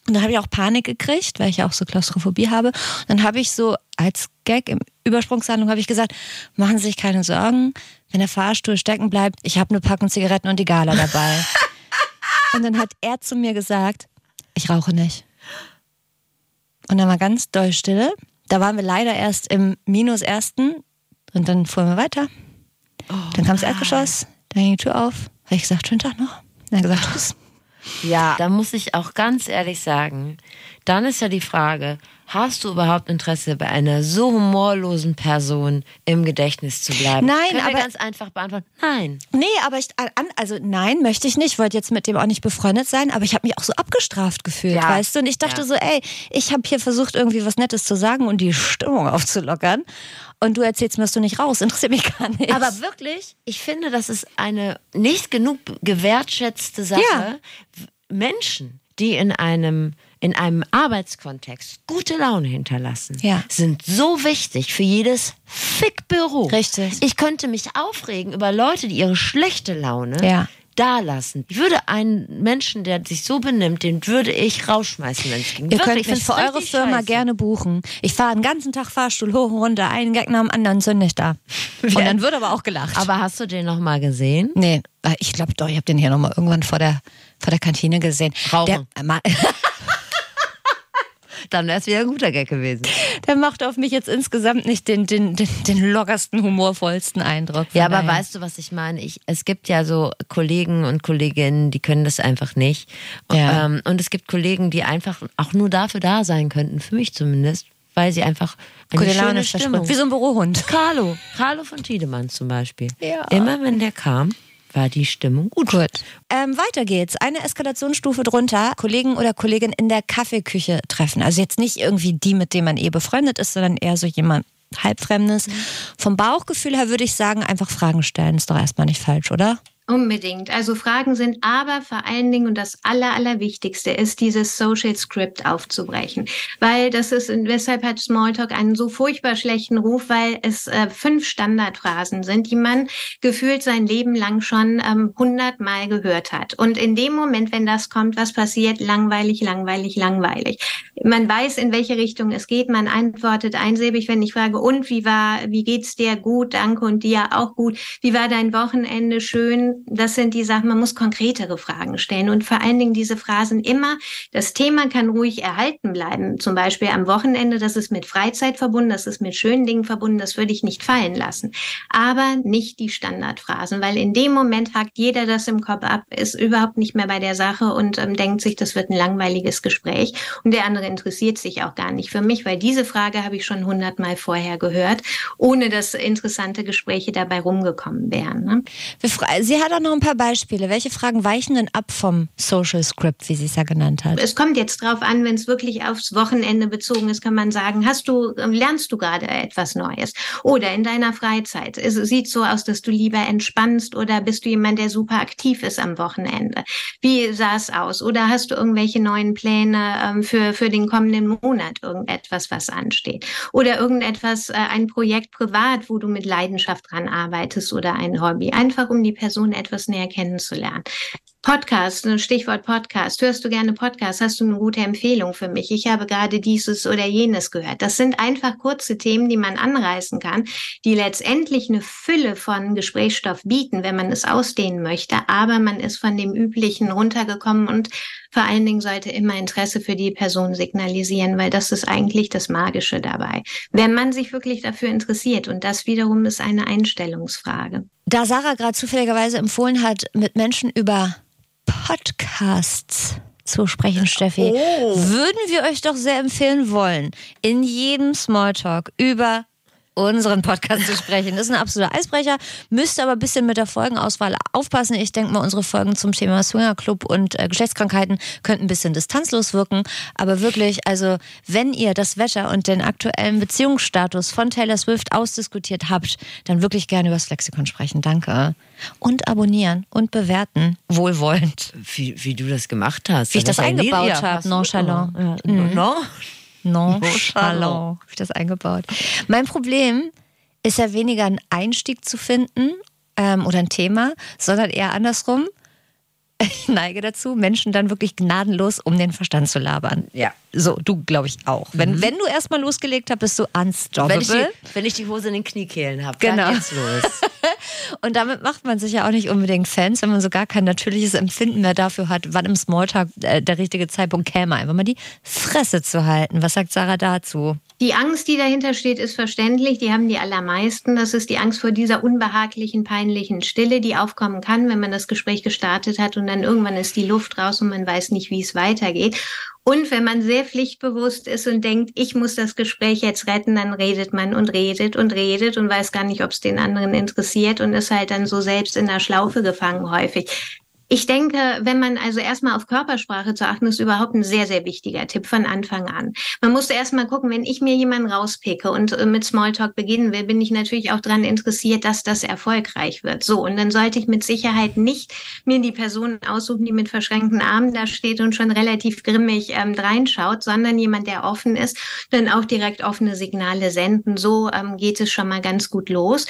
Und dann habe ich auch Panik gekriegt, weil ich ja auch so Klaustrophobie habe. Und dann habe ich so als Gag im Übersprungshandlung habe ich gesagt, machen Sie sich keine Sorgen, wenn der Fahrstuhl stecken bleibt, ich habe eine Packung Zigaretten und die Gala dabei. und dann hat er zu mir gesagt, ich rauche nicht. Und dann war ganz doll Stille. Da waren wir leider erst im Minus ersten und dann fuhren wir weiter. dann kam das Erdgeschoss, dann ging die Tür auf. Habe ich gesagt, schönen Tag noch. Dann gesagt, tschüss. Ja, da muss ich auch ganz ehrlich sagen, dann ist ja die Frage, hast du überhaupt Interesse bei einer so humorlosen Person im Gedächtnis zu bleiben? Nein, Können aber- ganz einfach beantworten. Nein. Nee, aber ich, also nein, möchte ich nicht. Ich wollte jetzt mit dem auch nicht befreundet sein, aber ich habe mich auch so abgestraft gefühlt, Ja. weißt du? Und ich dachte Ja. so, ey, ich habe hier versucht, irgendwie was Nettes zu sagen und die Stimmung aufzulockern. Und du erzählst mir, dass du nicht raus. Interessiert mich gar nicht. Aber wirklich, ich finde, das ist eine nicht genug gewertschätzte Sache. Ja. Menschen, die in einem in einem Arbeitskontext gute Laune hinterlassen, Ja. sind so wichtig für jedes Fickbüro. Richtig. Ich könnte mich aufregen über Leute, die ihre schlechte Laune Ja. da lassen. Ich würde einen Menschen, der sich so benimmt, den würde ich rausschmeißen, wenn es ging. Ihr Wirklich, könnt ich mich für eure Firma scheiße. gerne buchen. Ich fahre den ganzen Tag Fahrstuhl hoch und runter, einen Gag nach dem anderen zünde ich da. Und dann wird aber auch gelacht. Aber hast du den noch mal gesehen? nee, äh, ich glaube doch, ich habe den hier nochmal irgendwann vor der, vor der Kantine gesehen. Rauchen. Der, Dann wäre es wieder ein guter Gag gewesen. der macht auf mich jetzt insgesamt nicht den, den, den, den lockersten, humorvollsten Eindruck. Ja, aber daher. weißt du, was ich meine? Ich, es gibt ja so Kollegen und Kolleginnen, die können das einfach nicht. Ja. Ähm, und es gibt Kollegen, die einfach auch nur dafür da sein könnten, für mich zumindest, weil sie einfach eine Gute schöne Stimmung. Wie so ein Bürohund. Carlo, Carlo von Tiedemann zum Beispiel. Ja. Immer wenn der kam, war die Stimmung gut. Gut. Ähm, weiter geht's. Eine Eskalationsstufe drunter. Kollegen oder Kollegin in der Kaffeeküche treffen. Also jetzt nicht irgendwie die, mit dem man eh befreundet ist, sondern eher so jemand halbfremdes. Vom Bauchgefühl her würde ich sagen, einfach Fragen stellen. Ist doch erstmal nicht falsch, oder? Unbedingt. Also Fragen sind aber vor allen Dingen und das Aller, Allerwichtigste ist, dieses Social Script aufzubrechen. Weil das ist, weshalb hat Smalltalk einen so furchtbar schlechten Ruf, weil es äh, fünf Standardphrasen sind, die man gefühlt sein Leben lang schon ähm, hundertmal gehört hat. Und in dem Moment, wenn das kommt, was passiert? Langweilig, langweilig, langweilig. Man weiß, in welche Richtung es geht. Man antwortet einsilbig, wenn ich frage, und wie war, wie geht's dir? Gut, danke und dir auch gut. Wie war dein Wochenende? Schön. Das sind die Sachen, man muss konkretere Fragen stellen und vor allen Dingen diese Phrasen immer, das Thema kann ruhig erhalten bleiben. Zum Beispiel am Wochenende, das ist mit Freizeit verbunden, das ist mit schönen Dingen verbunden, das würde ich nicht fallen lassen. Aber nicht die Standardphrasen, weil in dem Moment hakt jeder das im Kopf ab, ist überhaupt nicht mehr bei der Sache und ähm, denkt sich, das wird ein langweiliges Gespräch und der andere interessiert sich auch gar nicht für mich, weil diese Frage habe ich schon hundertmal vorher gehört, ohne dass interessante Gespräche dabei rumgekommen wären. Ne? Sie hat auch noch ein paar Beispiele. Welche Fragen weichen denn ab vom Social Script, wie sie es ja genannt hat? Es kommt jetzt drauf an, wenn es wirklich aufs Wochenende bezogen ist, kann man sagen, hast du, ähm, lernst du gerade etwas Neues? Oder in deiner Freizeit. Es sieht so aus, dass du lieber entspannst oder bist du jemand, der super aktiv ist am Wochenende? Wie sah es aus? Oder hast du irgendwelche neuen Pläne ähm, für, für den kommenden Monat? Irgendetwas, was ansteht? Oder irgendetwas, äh, ein Projekt privat, wo du mit Leidenschaft dran arbeitest oder ein Hobby? Einfach um die Person etwas näher kennenzulernen. Podcast, Stichwort Podcast. Hörst du gerne Podcast? Hast du eine gute Empfehlung für mich? Ich habe gerade dieses oder jenes gehört. Das sind einfach kurze Themen, die man anreißen kann, die letztendlich eine Fülle von Gesprächsstoff bieten, wenn man es ausdehnen möchte. Aber man ist von dem Üblichen runtergekommen und vor allen Dingen sollte immer Interesse für die Person signalisieren, weil das ist eigentlich das Magische dabei. Wenn man sich wirklich dafür interessiert und das wiederum ist eine Einstellungsfrage. Da Sarah gerade zufälligerweise empfohlen hat, mit Menschen über Podcasts zu sprechen, Steffi, würden wir euch doch sehr empfehlen wollen, in jedem Smalltalk über unseren Podcast zu sprechen. Das ist ein absoluter Eisbrecher, müsst aber ein bisschen mit der Folgenauswahl aufpassen. Ich denke mal, unsere Folgen zum Thema Swingerclub und äh, Geschlechtskrankheiten könnten ein bisschen distanzlos wirken. Aber wirklich, also wenn ihr das Wetter und den aktuellen Beziehungsstatus von Taylor Swift ausdiskutiert habt, dann wirklich gerne über das Lexikon sprechen. Danke. Und abonnieren und bewerten. Wohlwollend. Wie, wie du das gemacht hast. Wie ich das Lied- eingebaut ja, hab, hast du nonchalant. Ja, no? Nonchalant. Habe ich das eingebaut. Mein Problem ist ja weniger ein Einstieg zu finden ähm, oder ein Thema, sondern eher andersrum. Ich neige dazu, Menschen dann wirklich gnadenlos um den Verstand zu labern. Ja. So, du glaube ich auch. Wenn, wenn du erstmal losgelegt hast, bist du unstoppable. Wenn ich, die, wenn ich die Hose in den Kniekehlen habe, Genau. dann geht's los. Und damit macht man sich ja auch nicht unbedingt Fans, wenn man so gar kein natürliches Empfinden mehr dafür hat, wann im Smalltalk äh, der richtige Zeitpunkt käme, einfach mal die Fresse zu halten. Was sagt Sarah dazu? Die Angst, die dahinter steht, ist verständlich. Die haben die allermeisten. Das ist die Angst vor dieser unbehaglichen, peinlichen Stille, die aufkommen kann, wenn man das Gespräch gestartet hat und dann irgendwann ist die Luft raus und man weiß nicht, wie es weitergeht. Und wenn man sehr pflichtbewusst ist und denkt, ich muss das Gespräch jetzt retten, dann redet man und redet und redet und weiß gar nicht, ob es den anderen interessiert und ist halt dann so selbst in der Schlaufe gefangen häufig. Ich denke, wenn man also erstmal auf Körpersprache zu achten, ist überhaupt ein sehr, sehr wichtiger Tipp von Anfang an. Man muss erstmal gucken, wenn ich mir jemanden rauspicke und äh, mit Smalltalk beginnen will, bin ich natürlich auch daran interessiert, dass das erfolgreich wird. So, und dann sollte ich mit Sicherheit nicht mir die Person aussuchen, die mit verschränkten Armen da steht und schon relativ grimmig ähm, reinschaut, sondern jemand, der offen ist, dann auch direkt offene Signale senden. So ähm, geht es schon mal ganz gut los.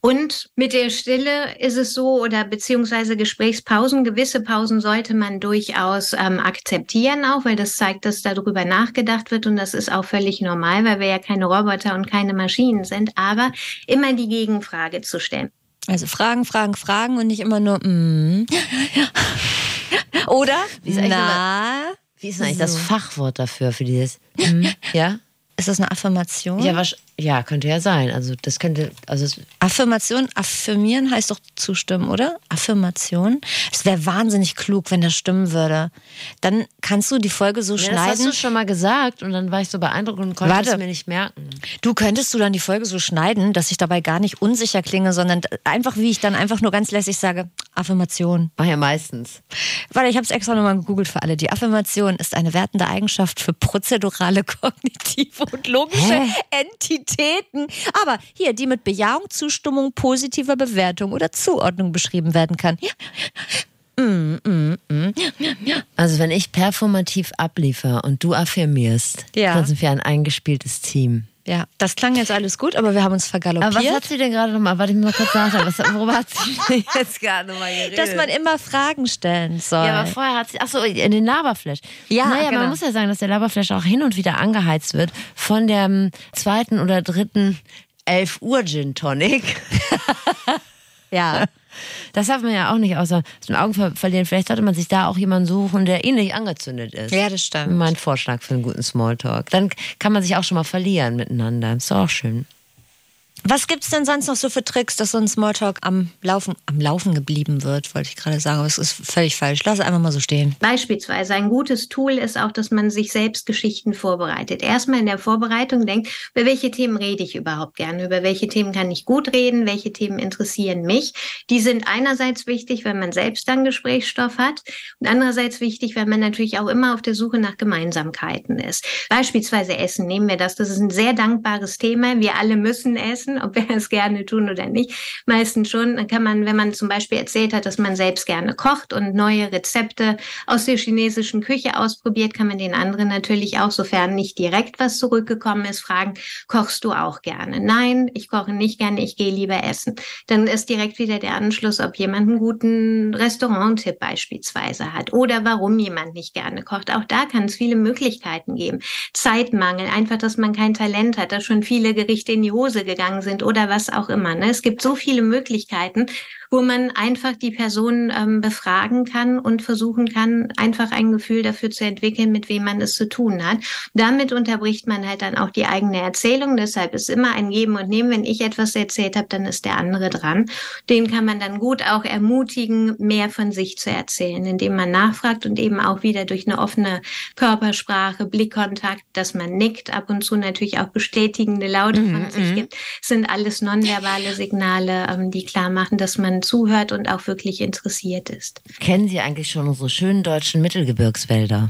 Und mit der Stille ist es so, oder beziehungsweise Gesprächspausen, gewisse Pausen sollte man durchaus ähm, akzeptieren auch, weil das zeigt, dass darüber nachgedacht wird und das ist auch völlig normal, weil wir ja keine Roboter und keine Maschinen sind, aber immer die Gegenfrage zu stellen. Also Fragen, Fragen, Fragen und nicht immer nur mm. Oder? Wie ist Na? Wie ist eigentlich so. das Fachwort dafür, für dieses? Mm, ja? Ist das eine Affirmation? Ja, ja, könnte ja sein. Also das könnte, also Affirmation, affirmieren heißt doch zustimmen, oder? Affirmation. Es wäre wahnsinnig klug, wenn das stimmen würde. Dann kannst du die Folge so ja, schneiden. Das hast du schon mal gesagt und dann war ich so beeindruckt und konnte Warte. es mir nicht merken. Du könntest du dann die Folge so schneiden, dass ich dabei gar nicht unsicher klinge, sondern einfach wie ich dann einfach nur ganz lässig sage, Affirmation. War ja meistens. Warte, ich habe es extra nochmal gegoogelt für alle. Die Affirmation ist eine wertende Eigenschaft für prozedurale, kognitive und logische Hä? Entitäten. Identitäten. Aber hier, die mit Bejahung, Zustimmung, positiver Bewertung oder Zuordnung beschrieben werden kann. Mm, mm, mm. Also wenn ich performativ abliefer und du affirmierst, ja. dann sind wir ein eingespieltes Team. Ja, das klang jetzt alles gut, aber wir haben uns vergaloppiert. Aber was hat sie denn gerade nochmal? Warte, ich mal kurz nachdenken. worüber hat sie jetzt gerade nochmal geredet? Dass man immer Fragen stellen soll. Ja, aber vorher hat sie, achso, in den Laberflash. Ja, naja, genau. man muss ja sagen, dass der Laberflash auch hin und wieder angeheizt wird von dem zweiten oder dritten 11 Uhr Gin Tonic. ja. Das darf man ja auch nicht außer aus den Augen verlieren. Vielleicht sollte man sich da auch jemanden suchen, der ähnlich angezündet ist. Ja, das stimmt. Mein Vorschlag für einen guten Smalltalk. Dann kann man sich auch schon mal verlieren miteinander. Ist auch schön. Was gibt es denn sonst noch so für Tricks, dass so ein Smalltalk am Laufen, am Laufen geblieben wird, wollte ich gerade sagen. Aber es ist völlig falsch. Lass es einfach mal so stehen. Beispielsweise ein gutes Tool ist auch, dass man sich selbst Geschichten vorbereitet. Erstmal in der Vorbereitung denkt, über welche Themen rede ich überhaupt gerne? Über welche Themen kann ich gut reden? Welche Themen interessieren mich? Die sind einerseits wichtig, wenn man selbst dann Gesprächsstoff hat und andererseits wichtig, weil man natürlich auch immer auf der Suche nach Gemeinsamkeiten ist. Beispielsweise Essen. Nehmen wir das. Das ist ein sehr dankbares Thema. Wir alle müssen essen essen, ob wir es gerne tun oder nicht. Meistens schon. Dann kann man, wenn man zum Beispiel erzählt hat, dass man selbst gerne kocht und neue Rezepte aus der chinesischen Küche ausprobiert, kann man den anderen natürlich auch, sofern nicht direkt was zurückgekommen ist, fragen, kochst du auch gerne? Nein, ich koche nicht gerne, ich gehe lieber essen. Dann ist direkt wieder der Anschluss, ob jemand einen guten Restaurant-Tipp beispielsweise hat oder warum jemand nicht gerne kocht. Auch da kann es viele Möglichkeiten geben. Zeitmangel, einfach, dass man kein Talent hat, dass schon viele Gerichte in die Hose gegangen gegangen sind oder was auch immer. Ne? Es gibt so viele Möglichkeiten wo man einfach die Person ähm, befragen kann und versuchen kann, einfach ein Gefühl dafür zu entwickeln, mit wem man es zu tun hat. Damit unterbricht man halt dann auch die eigene Erzählung. Deshalb ist immer ein Geben und Nehmen. Wenn ich etwas erzählt habe, dann ist der andere dran. Den kann man dann gut auch ermutigen, mehr von sich zu erzählen, indem man nachfragt und eben auch wieder durch eine offene Körpersprache, Blickkontakt, dass man nickt, ab und zu natürlich auch bestätigende Laute von mm sich mhm. gibt, sind alles nonverbale Signale, ähm, die klar machen, dass man zuhört und auch wirklich interessiert ist. Kennen Sie eigentlich schon unsere schönen deutschen Mittelgebirgswälder?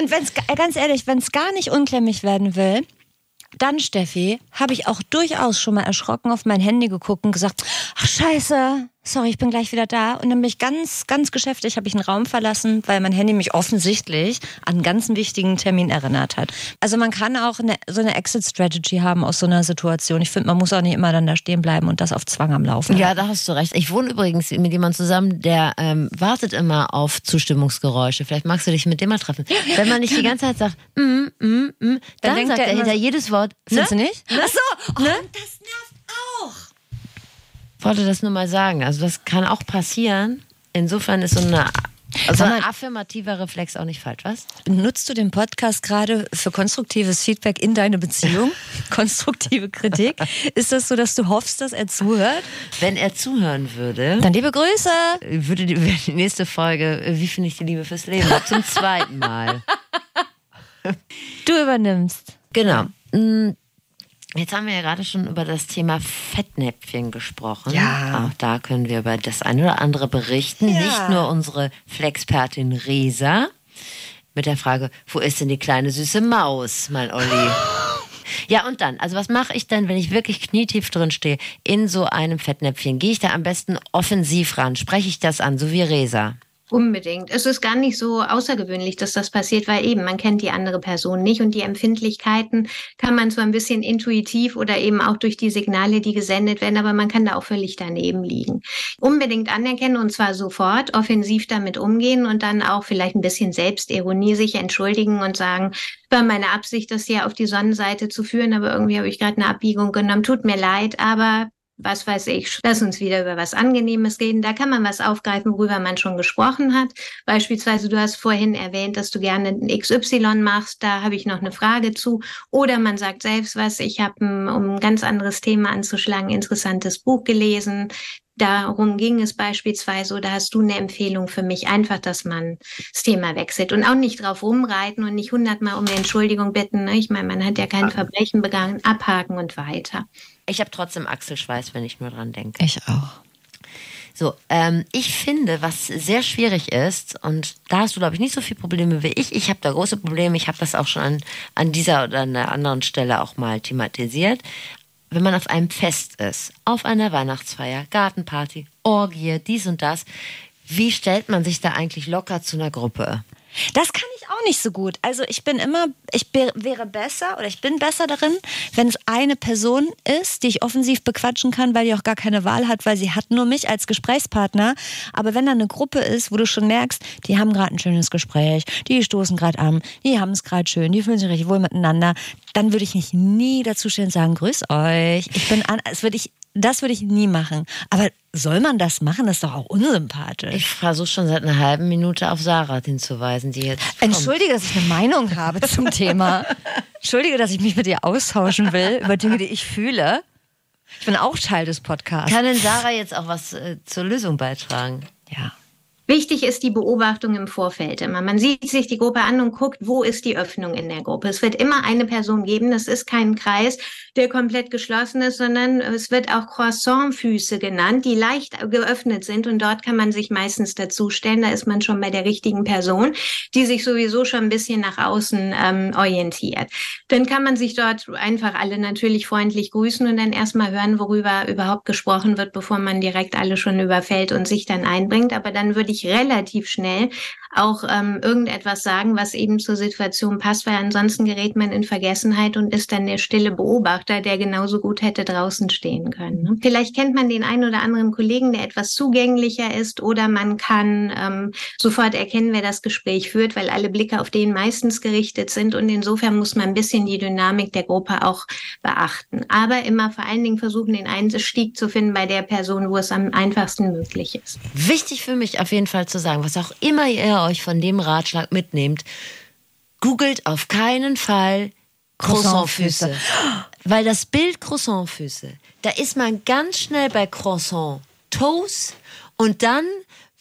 und wenn es ganz ehrlich, wenn es gar nicht unklemmig werden will, dann, Steffi, habe ich auch durchaus schon mal erschrocken auf mein Handy geguckt und gesagt, ach scheiße, sorry, ich bin gleich wieder da. Und dann bin ich ganz, ganz geschäftig, habe ich einen Raum verlassen, weil mein Handy mich offensichtlich an einen ganz wichtigen Termin erinnert hat. Also man kann auch eine, so eine Exit-Strategy haben aus so einer Situation. Ich finde, man muss auch nicht immer dann da stehen bleiben und das auf Zwang am Laufen. Ja, da hast du recht. Ich wohne übrigens mit jemandem zusammen, der ähm, wartet immer auf Zustimmungsgeräusche. Vielleicht magst du dich mit dem mal treffen. Wenn man nicht die ganze Zeit sagt, mm, mm, mm, dann, dann sagt er hinter jedes Wort, Findest ne? du nicht? Ne? Ach so, oh, ne? das nervt auch wollte das nur mal sagen. Also das kann auch passieren. Insofern ist so eine also ein affirmativer Reflex auch nicht falsch, was? Nutzt du den Podcast gerade für konstruktives Feedback in deine Beziehung? Konstruktive Kritik? Ist das so, dass du hoffst, dass er zuhört? Wenn er zuhören würde. Dann liebe Grüße! Würde die, die nächste Folge, wie finde ich die Liebe fürs Leben? Zum zweiten Mal. Du übernimmst. Genau. Jetzt haben wir ja gerade schon über das Thema Fettnäpfchen gesprochen. Ja. Auch da können wir über das eine oder andere berichten. Ja. Nicht nur unsere Flexpertin Resa mit der Frage, wo ist denn die kleine süße Maus, mein Olli? Ja, und dann, also was mache ich denn, wenn ich wirklich knietief drin stehe in so einem Fettnäpfchen? Gehe ich da am besten offensiv ran? Spreche ich das an, so wie Resa? Unbedingt. Es ist gar nicht so außergewöhnlich, dass das passiert, weil eben man kennt die andere Person nicht und die Empfindlichkeiten kann man zwar ein bisschen intuitiv oder eben auch durch die Signale, die gesendet werden, aber man kann da auch völlig daneben liegen. Unbedingt anerkennen und zwar sofort, offensiv damit umgehen und dann auch vielleicht ein bisschen Selbstironie sich entschuldigen und sagen, war meine Absicht, das hier auf die Sonnenseite zu führen, aber irgendwie habe ich gerade eine Abbiegung genommen. Tut mir leid, aber was weiß ich, lass uns wieder über was Angenehmes reden. Da kann man was aufgreifen, worüber man schon gesprochen hat. Beispielsweise, du hast vorhin erwähnt, dass du gerne ein XY machst. Da habe ich noch eine Frage zu. Oder man sagt selbst was, ich habe, ein, um ein ganz anderes Thema anzuschlagen, ein interessantes Buch gelesen. Darum ging es beispielsweise, oder hast du eine Empfehlung für mich? Einfach, dass man das Thema wechselt und auch nicht drauf rumreiten und nicht hundertmal um eine Entschuldigung bitten. Ne? Ich meine, man hat ja kein Verbrechen begangen, abhaken und weiter. Ich habe trotzdem Achselschweiß, wenn ich nur dran denke. Ich auch. So, ähm, ich finde, was sehr schwierig ist, und da hast du, glaube ich, nicht so viele Probleme wie ich. Ich habe da große Probleme. Ich habe das auch schon an, an dieser oder an einer anderen Stelle auch mal thematisiert. Wenn man auf einem Fest ist, auf einer Weihnachtsfeier, Gartenparty, Orgie, dies und das, wie stellt man sich da eigentlich locker zu einer Gruppe? Das kann ich auch nicht so gut. Also ich bin immer, ich wäre besser oder ich bin besser darin, wenn es eine Person ist, die ich offensiv bequatschen kann, weil die auch gar keine Wahl hat, weil sie hat nur mich als Gesprächspartner. Aber wenn da eine Gruppe ist, wo du schon merkst, die haben gerade ein schönes Gespräch, die stoßen gerade an, die haben es gerade schön, die fühlen sich richtig wohl miteinander, dann würde ich mich nie dazu stellen und sagen, grüß euch. Ich bin an, das würde ich, das würde ich nie machen. Aber soll man das machen? Das ist doch auch unsympathisch. Ich versuche schon seit einer halben Minute auf Sarah hinzuweisen, die jetzt. kommt. Entschuldige, dass ich eine Meinung habe zum Thema. Entschuldige, dass ich mich mit dir austauschen will über Dinge, die ich fühle. Ich bin auch Teil des Podcasts. Kann denn Sarah jetzt auch was äh, zur Lösung beitragen? Ja. Wichtig ist die Beobachtung im Vorfeld immer. Man sieht sich die Gruppe an und guckt, wo ist die Öffnung in der Gruppe. Es wird immer eine Person geben. Das ist kein Kreis, der komplett geschlossen ist, sondern es wird auch Croissantfüße genannt, die leicht geöffnet sind. Und dort kann man sich meistens dazustellen. Da ist man schon bei der richtigen Person, die sich sowieso schon ein bisschen nach außen ähm, orientiert. Dann kann man sich dort einfach alle natürlich freundlich grüßen und dann erstmal hören, worüber überhaupt gesprochen wird, bevor man direkt alle schon überfällt und sich dann einbringt. Aber dann würde ich relativ schnell auch ähm, irgendetwas sagen, was eben zur Situation passt, weil ansonsten gerät man in Vergessenheit und ist dann der stille Beobachter, der genauso gut hätte draußen stehen können. Ne? Vielleicht kennt man den einen oder anderen Kollegen, der etwas zugänglicher ist oder man kann ähm, sofort erkennen, wer das Gespräch führt, weil alle Blicke auf den meistens gerichtet sind und insofern muss man ein bisschen die Dynamik der Gruppe auch beachten. Aber immer vor allen Dingen versuchen, den Einstieg zu finden bei der Person, wo es am einfachsten möglich ist. Wichtig für mich auf jeden Fall zu sagen, was auch immer ihr euch von dem Ratschlag mitnehmt, googelt auf keinen Fall Croissantfüße. Weil das Bild Croissantfüße, da ist man ganz schnell bei Croissant Toast und dann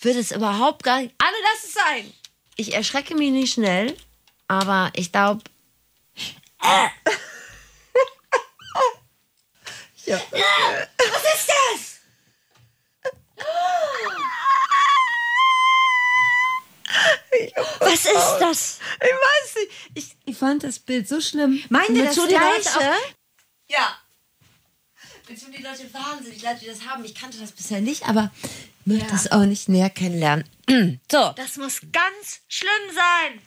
wird es überhaupt gar nicht. Alle, lass es sein! Ich erschrecke mich nicht schnell, aber ich glaube. Was ist das? Was ist das? Ich weiß nicht. Ich, ich fand das Bild so schlimm. Meint ihr das Leute Gleiche? auch- Ja. Mir tun die Leute wahnsinnig leid, die das haben. Ich kannte das bisher nicht, aber möchte es auch nicht näher kennenlernen. so. Das muss ganz schlimm sein.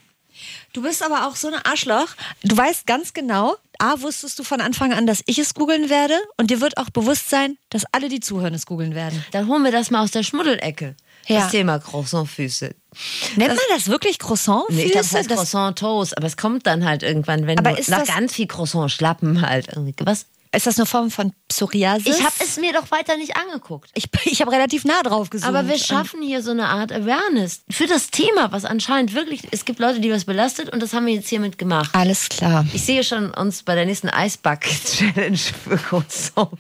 Du bist aber auch so ein Arschloch. Du weißt ganz genau, A, wusstest du von Anfang an, dass ich es googeln werde und dir wird auch bewusst sein, dass alle, die zuhören, es googeln werden. Dann holen wir das mal aus der Schmuddelecke. Ja. Das Thema Croissantfüße. Nennt man das wirklich Croissant? Nee, ich glaube, das heißt Croissant Toast, aber es kommt dann halt irgendwann, wenn Aber du ist nach das- ganz viel Croissant schlappen halt irgendwie. Was? Ist das eine Form von Psoriasis? Ich habe es mir doch weiter nicht angeguckt. Ich, ich habe relativ nah drauf gesucht. Aber wir schaffen hier so eine Art Awareness für das Thema, was anscheinend wirklich, es gibt Leute, die was belastet und das haben wir jetzt hiermit gemacht. Alles klar. Ich sehe schon uns bei der nächsten Eisbucket-Challenge für Croissant.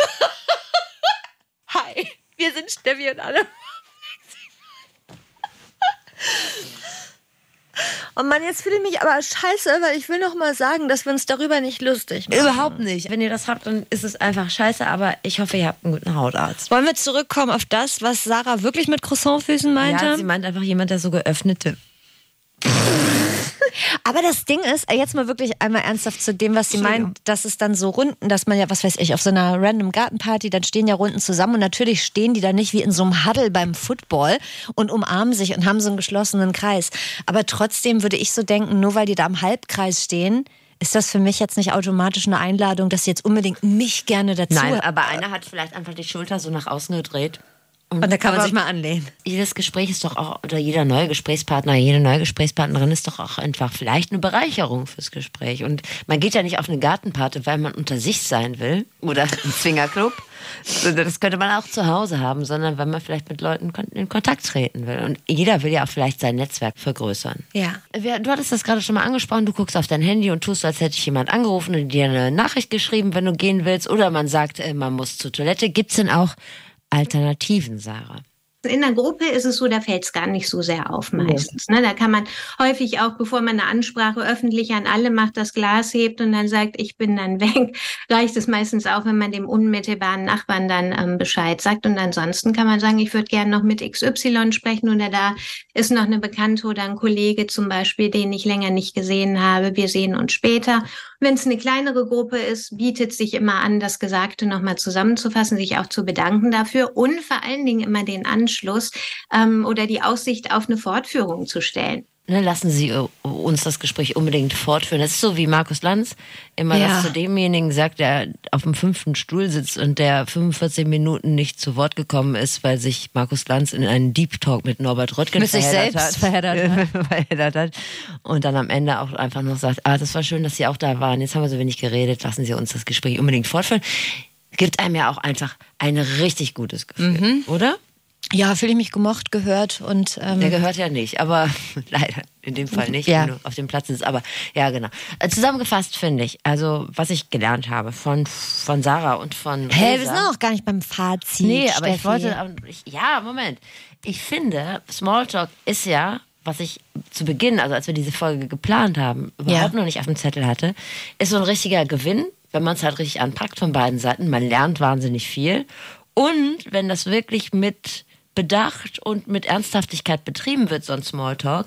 Hi, wir sind Steffi und alle. Oh Mann, jetzt fühle ich mich aber scheiße, weil ich will noch mal sagen, dass wir uns darüber nicht lustig machen. Überhaupt nicht. Wenn ihr das habt, dann ist es einfach scheiße, aber ich hoffe, ihr habt einen guten Hautarzt. Wollen wir zurückkommen auf das, was Sarah wirklich mit Croissantfüßen meinte? Ja, sie meint einfach jemand, der so geöffnete. Aber das Ding ist, jetzt mal wirklich einmal ernsthaft zu dem, was sie meint, dass es dann so Runden, dass man ja, was weiß ich, auf so einer random Gartenparty, dann stehen ja Runden zusammen und natürlich stehen die da nicht wie in so einem Huddle beim Football und umarmen sich und haben so einen geschlossenen Kreis. Aber trotzdem würde ich so denken, nur weil die da im Halbkreis stehen, ist das für mich jetzt nicht automatisch eine Einladung, dass sie jetzt unbedingt mich gerne dazu Nein, aber einer hat vielleicht einfach die Schulter so nach außen gedreht. Und da kann man sich mal anlehnen. Jedes Gespräch ist doch auch, oder jeder neue Gesprächspartner, jede neue Gesprächspartnerin ist doch auch einfach vielleicht eine Bereicherung fürs Gespräch. Und man geht ja nicht auf eine Gartenparty, weil man unter sich sein will oder im Swingerclub. Das könnte man auch zu Hause haben, sondern weil man vielleicht mit Leuten in Kontakt treten will. Und jeder will ja auch vielleicht sein Netzwerk vergrößern. Ja. Du hattest das gerade schon mal angesprochen, du guckst auf dein Handy und tust, als hätte dich jemand angerufen und dir eine Nachricht geschrieben, wenn du gehen willst. Oder man sagt, äh, man muss zur Toilette. Gibt's denn auch Alternativen, Sarah? In der Gruppe ist es so, da fällt es gar nicht so sehr auf meistens. Ne? Da kann man häufig auch, bevor man eine Ansprache öffentlich an alle macht, das Glas hebt und dann sagt, ich bin dann weg, reicht es meistens auch, wenn man dem unmittelbaren Nachbarn dann ähm, Bescheid sagt. Und ansonsten kann man sagen, ich würde gerne noch mit XY sprechen oder da ist noch eine Bekannte oder ein Kollege zum Beispiel, den ich länger nicht gesehen habe. Wir sehen uns später. Wenn es eine kleinere Gruppe ist, bietet sich immer an, das Gesagte nochmal zusammenzufassen, sich auch zu bedanken dafür und vor allen Dingen immer den Anschluss ähm, oder die Aussicht auf eine Fortführung zu stellen. Ne, lassen Sie äh, uns das Gespräch unbedingt fortführen. Das ist so wie Markus Lanz immer Ja. das zu demjenigen sagt, der auf dem fünften Stuhl sitzt und der 45 Minuten nicht zu Wort gekommen ist, weil sich Markus Lanz in einen Deep Talk mit Norbert Röttgen Mit sich verheddert selbst hat. verheddert verheddert hat. Und dann am Ende auch einfach noch sagt, ah, das war schön, dass Sie auch da waren. Jetzt haben wir so wenig geredet. Lassen Sie uns das Gespräch unbedingt fortführen. Gibt einem ja auch einfach ein richtig gutes Gefühl, Mhm. oder? Ja, fühle ich mich gemocht, gehört und ähm, Der gehört ja nicht, aber leider in dem Fall nicht, Ja. wenn du auf dem Platz sitzt. Aber ja, genau. Äh, Zusammengefasst finde ich, also was ich gelernt habe von, von Sarah und von Hä, Resa- wir sind auch gar nicht beim Fazit. Nee, aber ich Steffi. wollte, ich, ja, Moment. Ich finde, Smalltalk ist ja, was ich zu Beginn, also als wir diese Folge geplant haben, überhaupt Ja. noch nicht auf dem Zettel hatte, ist so ein richtiger Gewinn, wenn man es halt richtig anpackt von beiden Seiten. Man lernt wahnsinnig viel. Und wenn das wirklich mit Bedacht und mit Ernsthaftigkeit betrieben wird, so ein Smalltalk,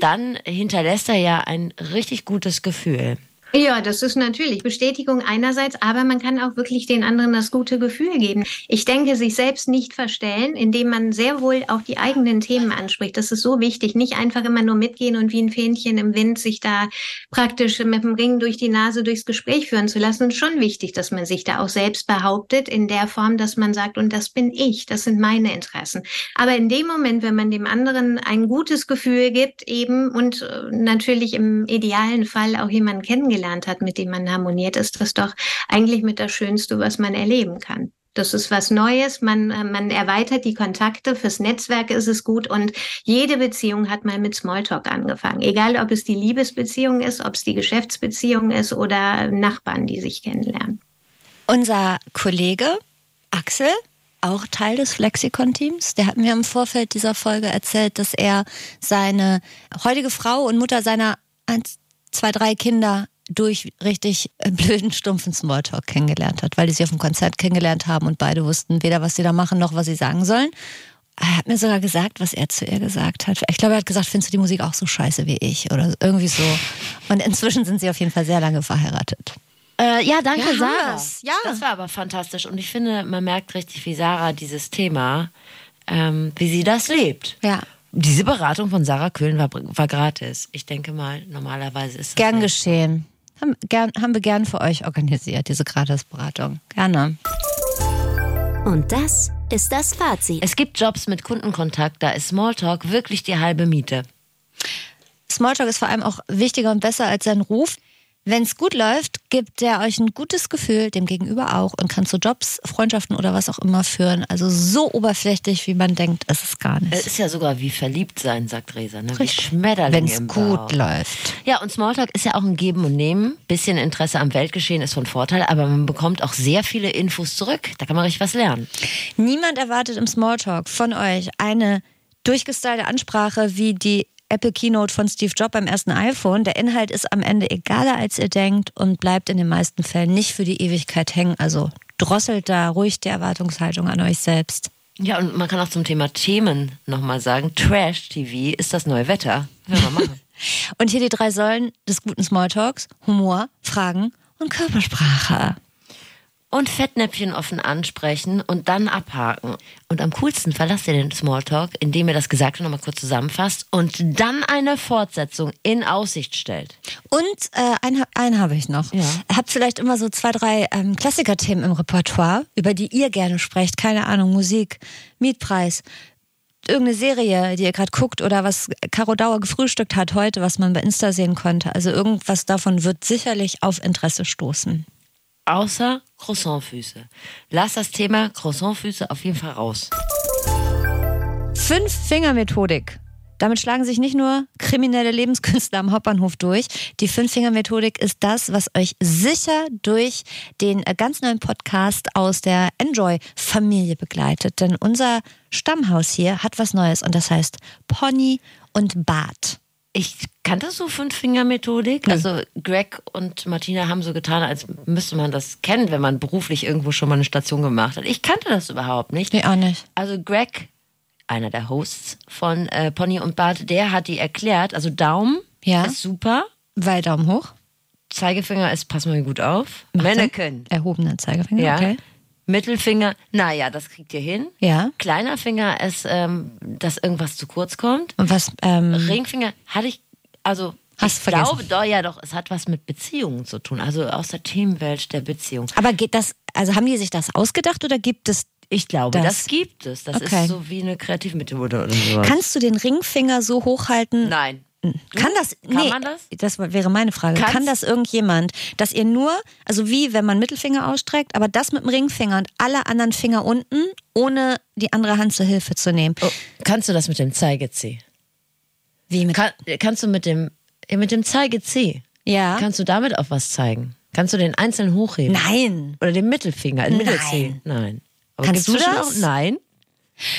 dann hinterlässt er ja ein richtig gutes Gefühl. Ja, das ist natürlich Bestätigung einerseits, aber man kann auch wirklich den anderen das gute Gefühl geben. Ich denke, sich selbst nicht verstellen, indem man sehr wohl auch die eigenen Themen anspricht. Das ist so wichtig. Nicht einfach immer nur mitgehen und wie ein Fähnchen im Wind sich da praktisch mit dem Ring durch die Nase durchs Gespräch führen zu lassen. Schon wichtig, dass man sich da auch selbst behauptet in der Form, dass man sagt, und das bin ich, das sind meine Interessen. Aber in dem Moment, wenn man dem anderen ein gutes Gefühl gibt, eben und äh, natürlich im idealen Fall auch jemanden kennengelernt hat, mit dem man harmoniert, ist das doch eigentlich mit das Schönste, was man erleben kann. Das ist was Neues, man, äh, man erweitert die Kontakte, fürs Netzwerk ist es gut und jede Beziehung hat mal mit Smalltalk angefangen. Egal, ob es die Liebesbeziehung ist, ob es die Geschäftsbeziehung ist oder Nachbarn, die sich kennenlernen. Unser Kollege Axel, auch Teil des Flexikon-Teams, der hat mir im Vorfeld dieser Folge erzählt, dass er seine heutige Frau und Mutter seiner eins, zwei, drei Kinder durch richtig äh, blöden, stumpfen Smalltalk kennengelernt hat, weil die sich auf dem Konzert kennengelernt haben und beide wussten weder, was sie da machen, noch was sie sagen sollen. Er hat mir sogar gesagt, was er zu ihr gesagt hat. Ich glaube, er hat gesagt, findest du die Musik auch so scheiße wie ich? Oder irgendwie so. Und inzwischen sind sie auf jeden Fall sehr lange verheiratet. Äh, ja, danke, Ja, Sarah. Ja. Das war aber fantastisch. Und ich finde, man merkt richtig, wie Sarah dieses Thema, ähm, wie sie das lebt. Ja. Diese Beratung von Sarah Köhlen war, war gratis. Ich denke mal, normalerweise ist das. Gern geschehen. Haben, gern, haben wir gern für euch organisiert, diese Gratisberatung. Gerne. Und das ist das Fazit. Es gibt Jobs mit Kundenkontakt, da ist Smalltalk wirklich die halbe Miete. Smalltalk ist vor allem auch wichtiger und besser als sein Ruf. Wenn es gut läuft, gibt der euch ein gutes Gefühl, dem Gegenüber auch, und kann zu Jobs, Freundschaften oder was auch immer führen. Also so oberflächlich, wie man denkt, ist es gar Es nicht. ist ja sogar wie verliebt sein, sagt Resa. Ne? Wie Richtig. Schmetterlinge Wenn es gut Bauch. läuft. Ja, und Smalltalk ist ja auch ein Geben und Nehmen. Bisschen Interesse am Weltgeschehen ist von Vorteil, aber man bekommt auch sehr viele Infos zurück. Da kann man richtig was lernen. Niemand erwartet im Smalltalk von euch eine durchgestylte Ansprache wie die Apple Keynote von Steve Jobs beim ersten iPhone. Der Inhalt ist am Ende egaler, als ihr denkt und bleibt in den meisten Fällen nicht für die Ewigkeit hängen. Also drosselt da ruhig die Erwartungshaltung an euch selbst. Ja, und man kann auch zum Thema Themen nochmal sagen, Trash-TV ist das neue Wetter. Können wir machen. Und hier die drei Säulen des guten Smalltalks, Humor, Fragen und Körpersprache. Und Fettnäpfchen offen ansprechen und dann abhaken. Und am coolsten verlasst ihr den Smalltalk, indem ihr das Gesagte nochmal kurz zusammenfasst und dann eine Fortsetzung in Aussicht stellt. Und äh, einen, einen habe ich noch. Ja. Habt vielleicht immer so zwei, drei ähm, Klassikerthemen im Repertoire, über die ihr gerne sprecht. Keine Ahnung, Musik, Mietpreis, irgendeine Serie, die ihr gerade guckt oder was Caro Dauer gefrühstückt hat heute, was man bei Insta sehen konnte. Also irgendwas davon wird sicherlich auf Interesse stoßen. Außer Croissantfüße. Lass das Thema Croissantfüße auf jeden Fall raus. Fünf-Finger-Methodik. Damit schlagen sich nicht nur kriminelle Lebenskünstler am Hauptbahnhof durch. Die Fünf-Finger-Methodik ist das, was euch sicher durch den ganz neuen Podcast aus der Enjoy-Familie begleitet. Denn unser Stammhaus hier hat was Neues und das heißt Pony und Bart. Ich kannte so Fünf-Finger-Methodik. Also Greg und Martina haben so getan, als müsste man das kennen, wenn man beruflich irgendwo schon mal eine Station gemacht hat. Ich kannte das überhaupt nicht. Nee, auch nicht. Also Greg, einer der Hosts von äh, Pony und Bart, der hat die erklärt. Also Daumen Ja. ist super. Weil Daumen hoch. Zeigefinger ist, pass mal gut auf. Macht. Mannequin. Erhobener Zeigefinger. Ja. Okay. Mittelfinger, naja, das kriegt ihr hin. Ja. Kleiner Finger ist, ähm, dass irgendwas zu kurz kommt. Und was, ähm, Ringfinger hatte ich, also Hast ich vergessen. glaube doch, ja doch, es hat was mit Beziehungen zu tun. Also aus der Themenwelt der Beziehung. aber geht das, also haben die sich das ausgedacht oder gibt es Ich glaube, Das- das, gibt es. Das Okay. ist so wie eine Kreativmethode oder sowas. Kannst du den Ringfinger so hochhalten? Nein. Kann das? Kann man das? Das wäre meine Frage. Kannst- Kann das irgendjemand, dass ihr nur, also wie wenn man Mittelfinger ausstreckt, aber das mit dem Ringfinger und alle anderen Finger unten, ohne die andere Hand zur Hilfe zu nehmen? Oh, kannst du das mit dem Zeige-C? Wie mit? Kann, kannst du mit dem, mit dem Zeige-C, ja. kannst du damit auf was zeigen? Kannst du den einzeln hochheben? Nein. Oder den Mittelfinger, den Nein. Mittel-C? Nein. Aber Kannst du das? Auch, nein.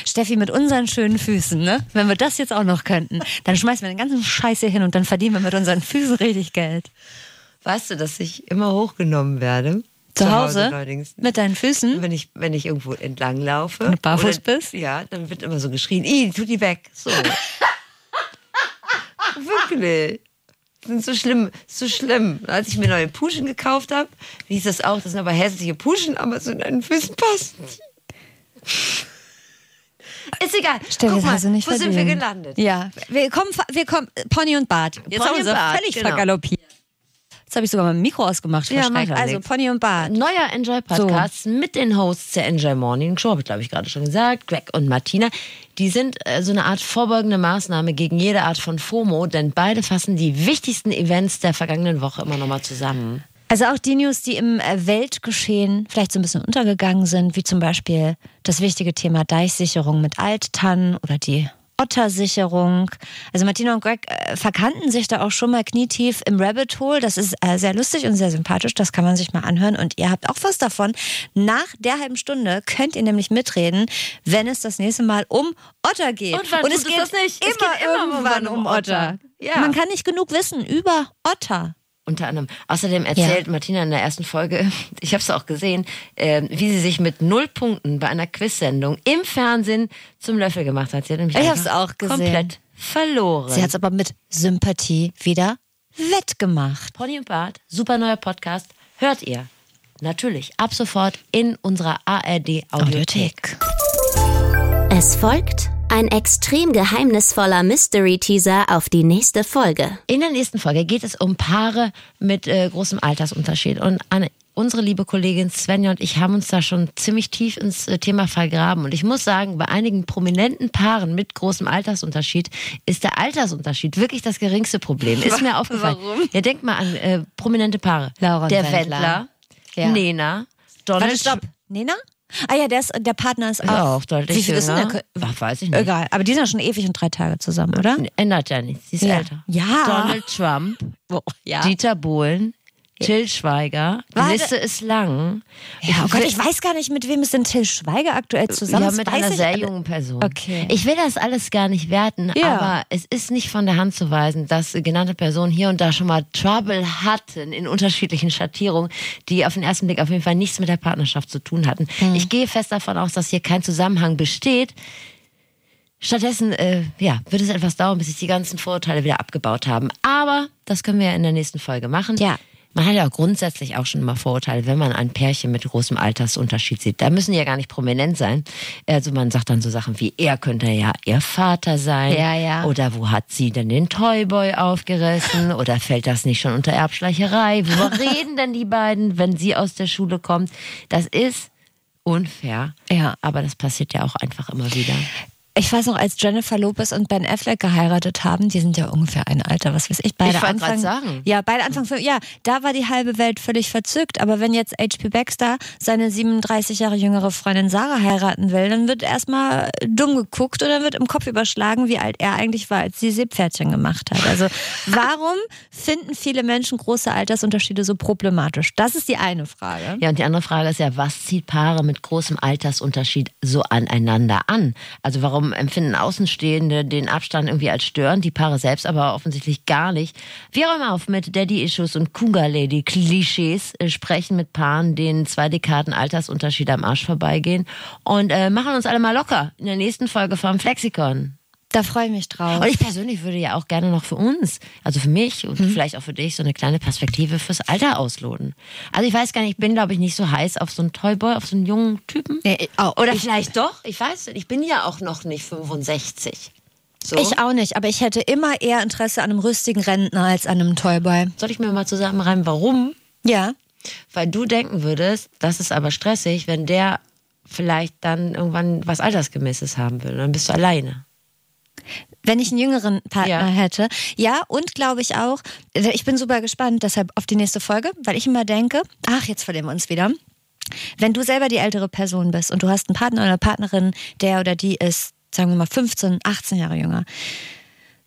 Steffi, mit unseren schönen Füßen, ne? Wenn wir das jetzt auch noch könnten, dann schmeißen wir den ganzen Scheiß hier hin und dann verdienen wir mit unseren Füßen richtig Geld. Weißt du, dass ich immer hochgenommen werde? Zu Hause? allerdings. Mit deinen Füßen? Wenn ich, wenn ich irgendwo entlang laufe. Wenn du barfuß oder- bist? Ja, dann wird immer so geschrien, Ih, tu die weg. So. Wirklich. Das sind so schlimm, so schlimm. Als ich mir neue Puschen gekauft habe, hieß das auch, das sind aber hässliche Puschen, aber zu deinen Füßen passen. Ist egal. Steffi, Guck das mal, du nicht wo sind wir verdient. gelandet? Ja, wir kommen, wir kommen, Pony und Bart. Jetzt Pony haben wir und so Bart, völlig genau. vergaloppiert. Jetzt habe ich sogar mein Mikro ausgemacht. Ja, ja also. Pony und Bart. Neuer Enjoy-Podcast mit den Hosts der Enjoy Morning Show, habe ich glaube ich gerade schon gesagt, Greg und Martina. Die sind äh, so eine Art vorbeugende Maßnahme gegen jede Art von FOMO, denn beide fassen die wichtigsten Events der vergangenen Woche immer nochmal zusammen. Also auch die News, die im äh, Weltgeschehen vielleicht so ein bisschen untergegangen sind, wie zum Beispiel das wichtige Thema Deichsicherung mit Alttannen oder die Ottersicherung. Also Martina und Greg äh, verkannten sich da auch schon mal knietief im Rabbit Hole. Das ist äh, sehr lustig und sehr sympathisch. Das kann man sich mal anhören. Und ihr habt auch was davon. Nach der halben Stunde könnt ihr nämlich mitreden, wenn es das nächste Mal um Otter geht. Und wann es tut es geht das nicht? Immer, Es geht immer irgendwann um Otter. Ja. Man kann nicht genug wissen über Otter. Unter anderem. Außerdem erzählt Martina in der ersten Folge, ich habe es auch gesehen, äh, wie sie sich mit null Punkten bei einer Quiz-Sendung im Fernsehen zum Löffel gemacht hat. Sie hat nämlich Ich hab's einfach auch gesehen. komplett verloren. Sie hat es aber mit Sympathie wieder wettgemacht. Pony und Bart, super neuer Podcast, hört ihr natürlich ab sofort in unserer ARD Audiothek. Es folgt ein extrem geheimnisvoller Mystery-Teaser auf die nächste Folge. In der nächsten Folge geht es um Paare mit äh, großem Altersunterschied. Und Anne, unsere liebe Kollegin Svenja und ich haben uns da schon ziemlich tief ins äh, Thema vergraben. Und ich muss sagen, bei einigen prominenten Paaren mit großem Altersunterschied ist der Altersunterschied wirklich das geringste Problem. Ist mir aufgefallen. Warum? Ja, denk mal an äh, prominente Paare. Laura der Wendler. Wendler, Ja. Nena, Donald Warte, stopp. Nena? Ah ja, der, ist, der Partner ist auch. Ja, auch deutlich Wie viel ist denn der? Ach, weiß ich nicht. Egal, aber die sind ja schon ewig und drei Tage zusammen, oder? Ändert ja nichts. Sie ist Ja. älter. Ja. Donald Trump, Oh, ja. Dieter Bohlen, Till Schweiger. Die Warte. Liste ist lang. Ja, oh Gott, ich weiß gar nicht, mit wem ist denn Till Schweiger aktuell zusammen? ja, mit einer sehr jungen Person. Okay. Ich will das alles gar nicht werten, Ja. aber es ist nicht von der Hand zu weisen, dass genannte Personen hier und da schon mal Trouble hatten in unterschiedlichen Schattierungen, die auf den ersten Blick auf jeden Fall nichts mit der Partnerschaft zu tun hatten. Hm. Ich gehe fest davon aus, dass hier kein Zusammenhang besteht. Stattdessen äh, ja, wird es etwas dauern, bis sich die ganzen Vorurteile wieder abgebaut haben. Aber das können wir ja in der nächsten Folge machen. Ja. Man hat ja auch grundsätzlich auch schon immer Vorurteile, wenn man ein Pärchen mit großem Altersunterschied sieht. Da müssen die ja gar nicht prominent sein. Also man sagt dann so Sachen wie, er könnte ja ihr Vater sein. Ja, ja. Oder wo hat sie denn den Toyboy aufgerissen? Oder fällt das nicht schon unter Erbschleicherei? Worüber reden denn die beiden, wenn sie aus der Schule kommt? Das ist unfair. Ja. Aber das passiert ja auch einfach immer wieder. Ich weiß noch, als Jennifer Lopez und Ben Affleck geheiratet haben, die sind ja ungefähr ein Alter, was weiß ich. Beide Ich Anfang, sagen. Ja, beide Anfang, ja, da war die halbe Welt völlig verzückt. Aber wenn jetzt H.P. Baxter seine 37 Jahre jüngere Freundin Sarah heiraten will, dann wird erstmal dumm geguckt und dann wird im Kopf überschlagen, wie alt er eigentlich war, als sie Seepferdchen gemacht hat. Also, warum finden viele Menschen große Altersunterschiede so problematisch? Das ist die eine Frage. Ja, und die andere Frage ist ja, was zieht Paare mit großem Altersunterschied so aneinander an? Also warum empfinden Außenstehende den Abstand irgendwie als störend, die Paare selbst aber offensichtlich gar nicht? Wir räumen auf mit Daddy-Issues und Cougar-Lady-Klischees, äh, sprechen mit Paaren, denen zwei Dekaden Altersunterschied am Arsch vorbeigehen und äh, machen uns alle mal locker in der nächsten Folge vom Flexikon. Da freue ich mich drauf. Und ich persönlich würde ja auch gerne noch für uns, also für mich und vielleicht auch für dich, so eine kleine Perspektive fürs Alter ausloten. Also ich weiß gar nicht, ich bin glaube ich nicht so heiß auf so einen Toyboy, auf so einen jungen Typen. Nee, ich auch. Oder Ich- vielleicht doch, ich weiß nicht, ich bin ja auch noch nicht 65. So. Ich auch nicht, aber ich hätte immer eher Interesse an einem rüstigen Rentner als an einem Toyboy. Soll ich mir mal zusammenreimen, warum? Ja. Weil du denken würdest, das ist aber stressig, wenn der vielleicht dann irgendwann was Altersgemäßes haben will. Dann bist du alleine. Wenn ich einen jüngeren Partner Ja. hätte. Ja, und glaube ich auch, ich bin super gespannt deshalb auf die nächste Folge, weil ich immer denke, ach, jetzt verlieren wir uns wieder. Wenn du selber die ältere Person bist und du hast einen Partner oder eine Partnerin, der oder die ist, sagen wir mal, 15, 18 Jahre jünger,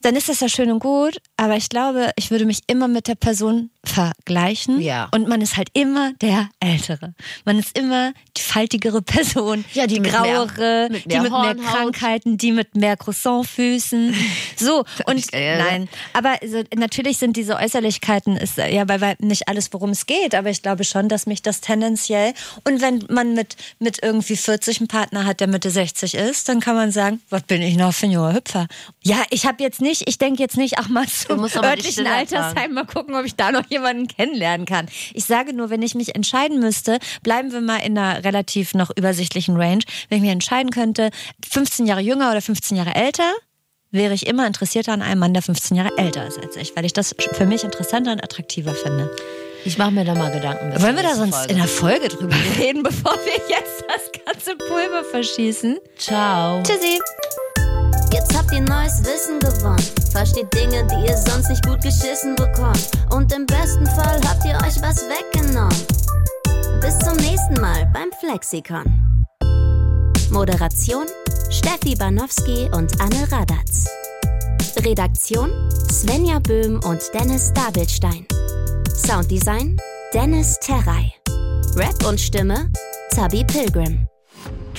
dann ist das ja schön und gut, aber ich glaube, ich würde mich immer mit der Person vergleichen. Ja. Und man ist halt immer der Ältere. Man ist immer die faltigere Person, Ja, die die mit mehr- grauere, mit die mehr mit mehr Hornhaut. Krankheiten, die mit mehr Croissantfüßen. So, und äh, nein. Aber so, natürlich sind diese Äußerlichkeiten, ist äh, ja bei weitem nicht alles, worum es geht, aber ich glaube schon, dass mich das tendenziell, und wenn man mit, mit irgendwie 40 einen Partner hat, der Mitte 60 ist, dann kann man sagen, was bin ich noch für ein junger Hüpfer? Ja, ich habe jetzt nicht, ich denke jetzt nicht, ach mal zum örtlichen Altersheim mal gucken, ob ich da noch jemanden kennenlernen kann. Ich sage nur, wenn ich mich entscheiden müsste, bleiben wir mal in einer relativ noch übersichtlichen Range. Wenn ich mir entscheiden könnte, 15 Jahre jünger oder 15 Jahre älter, wäre ich immer interessierter an einem Mann, der 15 Jahre älter ist als ich, weil ich das für mich interessanter und attraktiver finde. Ich mache mir da mal Gedanken. Wollen wir da sonst Folge. in der Folge drüber reden, bevor wir jetzt das ganze Pulver verschießen? Ciao. Tschüssi. Ihr neues Wissen gewonnen. Versteht Dinge, die ihr sonst nicht gut geschissen bekommt. Und im besten Fall habt ihr euch was weggenommen. Bis zum nächsten Mal beim Flexikon. Moderation Steffi Banowski und Anne Radatz. Redaktion Svenja Böhm und Dennis Dabelstein. Sounddesign Dennis Terrei. Rap und Stimme Zabi Pilgrim.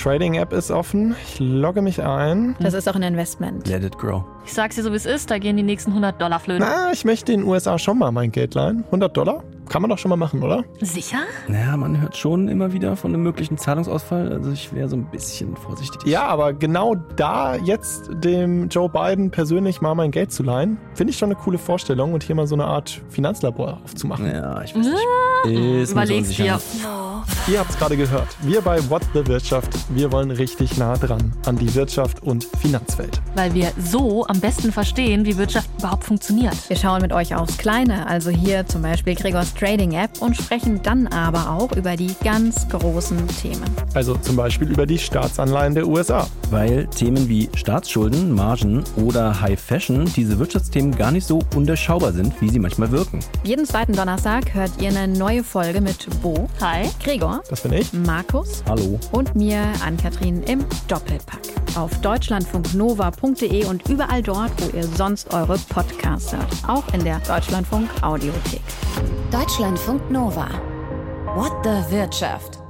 Trading-App ist offen. Ich logge mich ein. Das ist auch ein Investment. Let it grow. Ich sag's dir so, wie es ist, da gehen die nächsten 100 Dollar flöten. Na, ich möchte in den USA schon mal mein Geld leihen. 100 Dollar? Kann man doch schon mal machen, oder? Sicher? Naja, man hört schon immer wieder von einem möglichen Zahlungsausfall. Also ich wäre so ein bisschen vorsichtig. Ja, aber genau da jetzt dem Joe Biden persönlich mal mein Geld zu leihen, finde ich schon eine coole Vorstellung und hier mal so eine Art Finanzlabor aufzumachen. Ja, ich weiß nicht. Ist mir so Überleg's dir. Ihr habt es gerade gehört. Wir bei What the Wirtschaft, wir wollen richtig nah dran an die Wirtschaft und Finanzwelt. Weil wir so am besten verstehen, wie Wirtschaft überhaupt funktioniert. Wir schauen mit euch aufs Kleine, also hier zum Beispiel Gregors Trading App und sprechen dann aber auch über die ganz großen Themen. Also zum Beispiel über die Staatsanleihen der USA. Weil Themen wie Staatsschulden, Margen oder High Fashion diese Wirtschaftsthemen gar nicht so undurchschaubar sind, wie sie manchmal wirken. Jeden zweiten Donnerstag hört ihr eine neue Folge mit Bo, Hi. Gregor, Das bin ich. Markus Hallo. und mir, Ann-Kathrin, im Doppelpack. Auf deutschlandfunknova.de und überall dort, wo ihr sonst eure Podcasts hört. Auch in der Deutschlandfunk Audiothek. Deutschlandfunk Nova. What the Wirtschaft.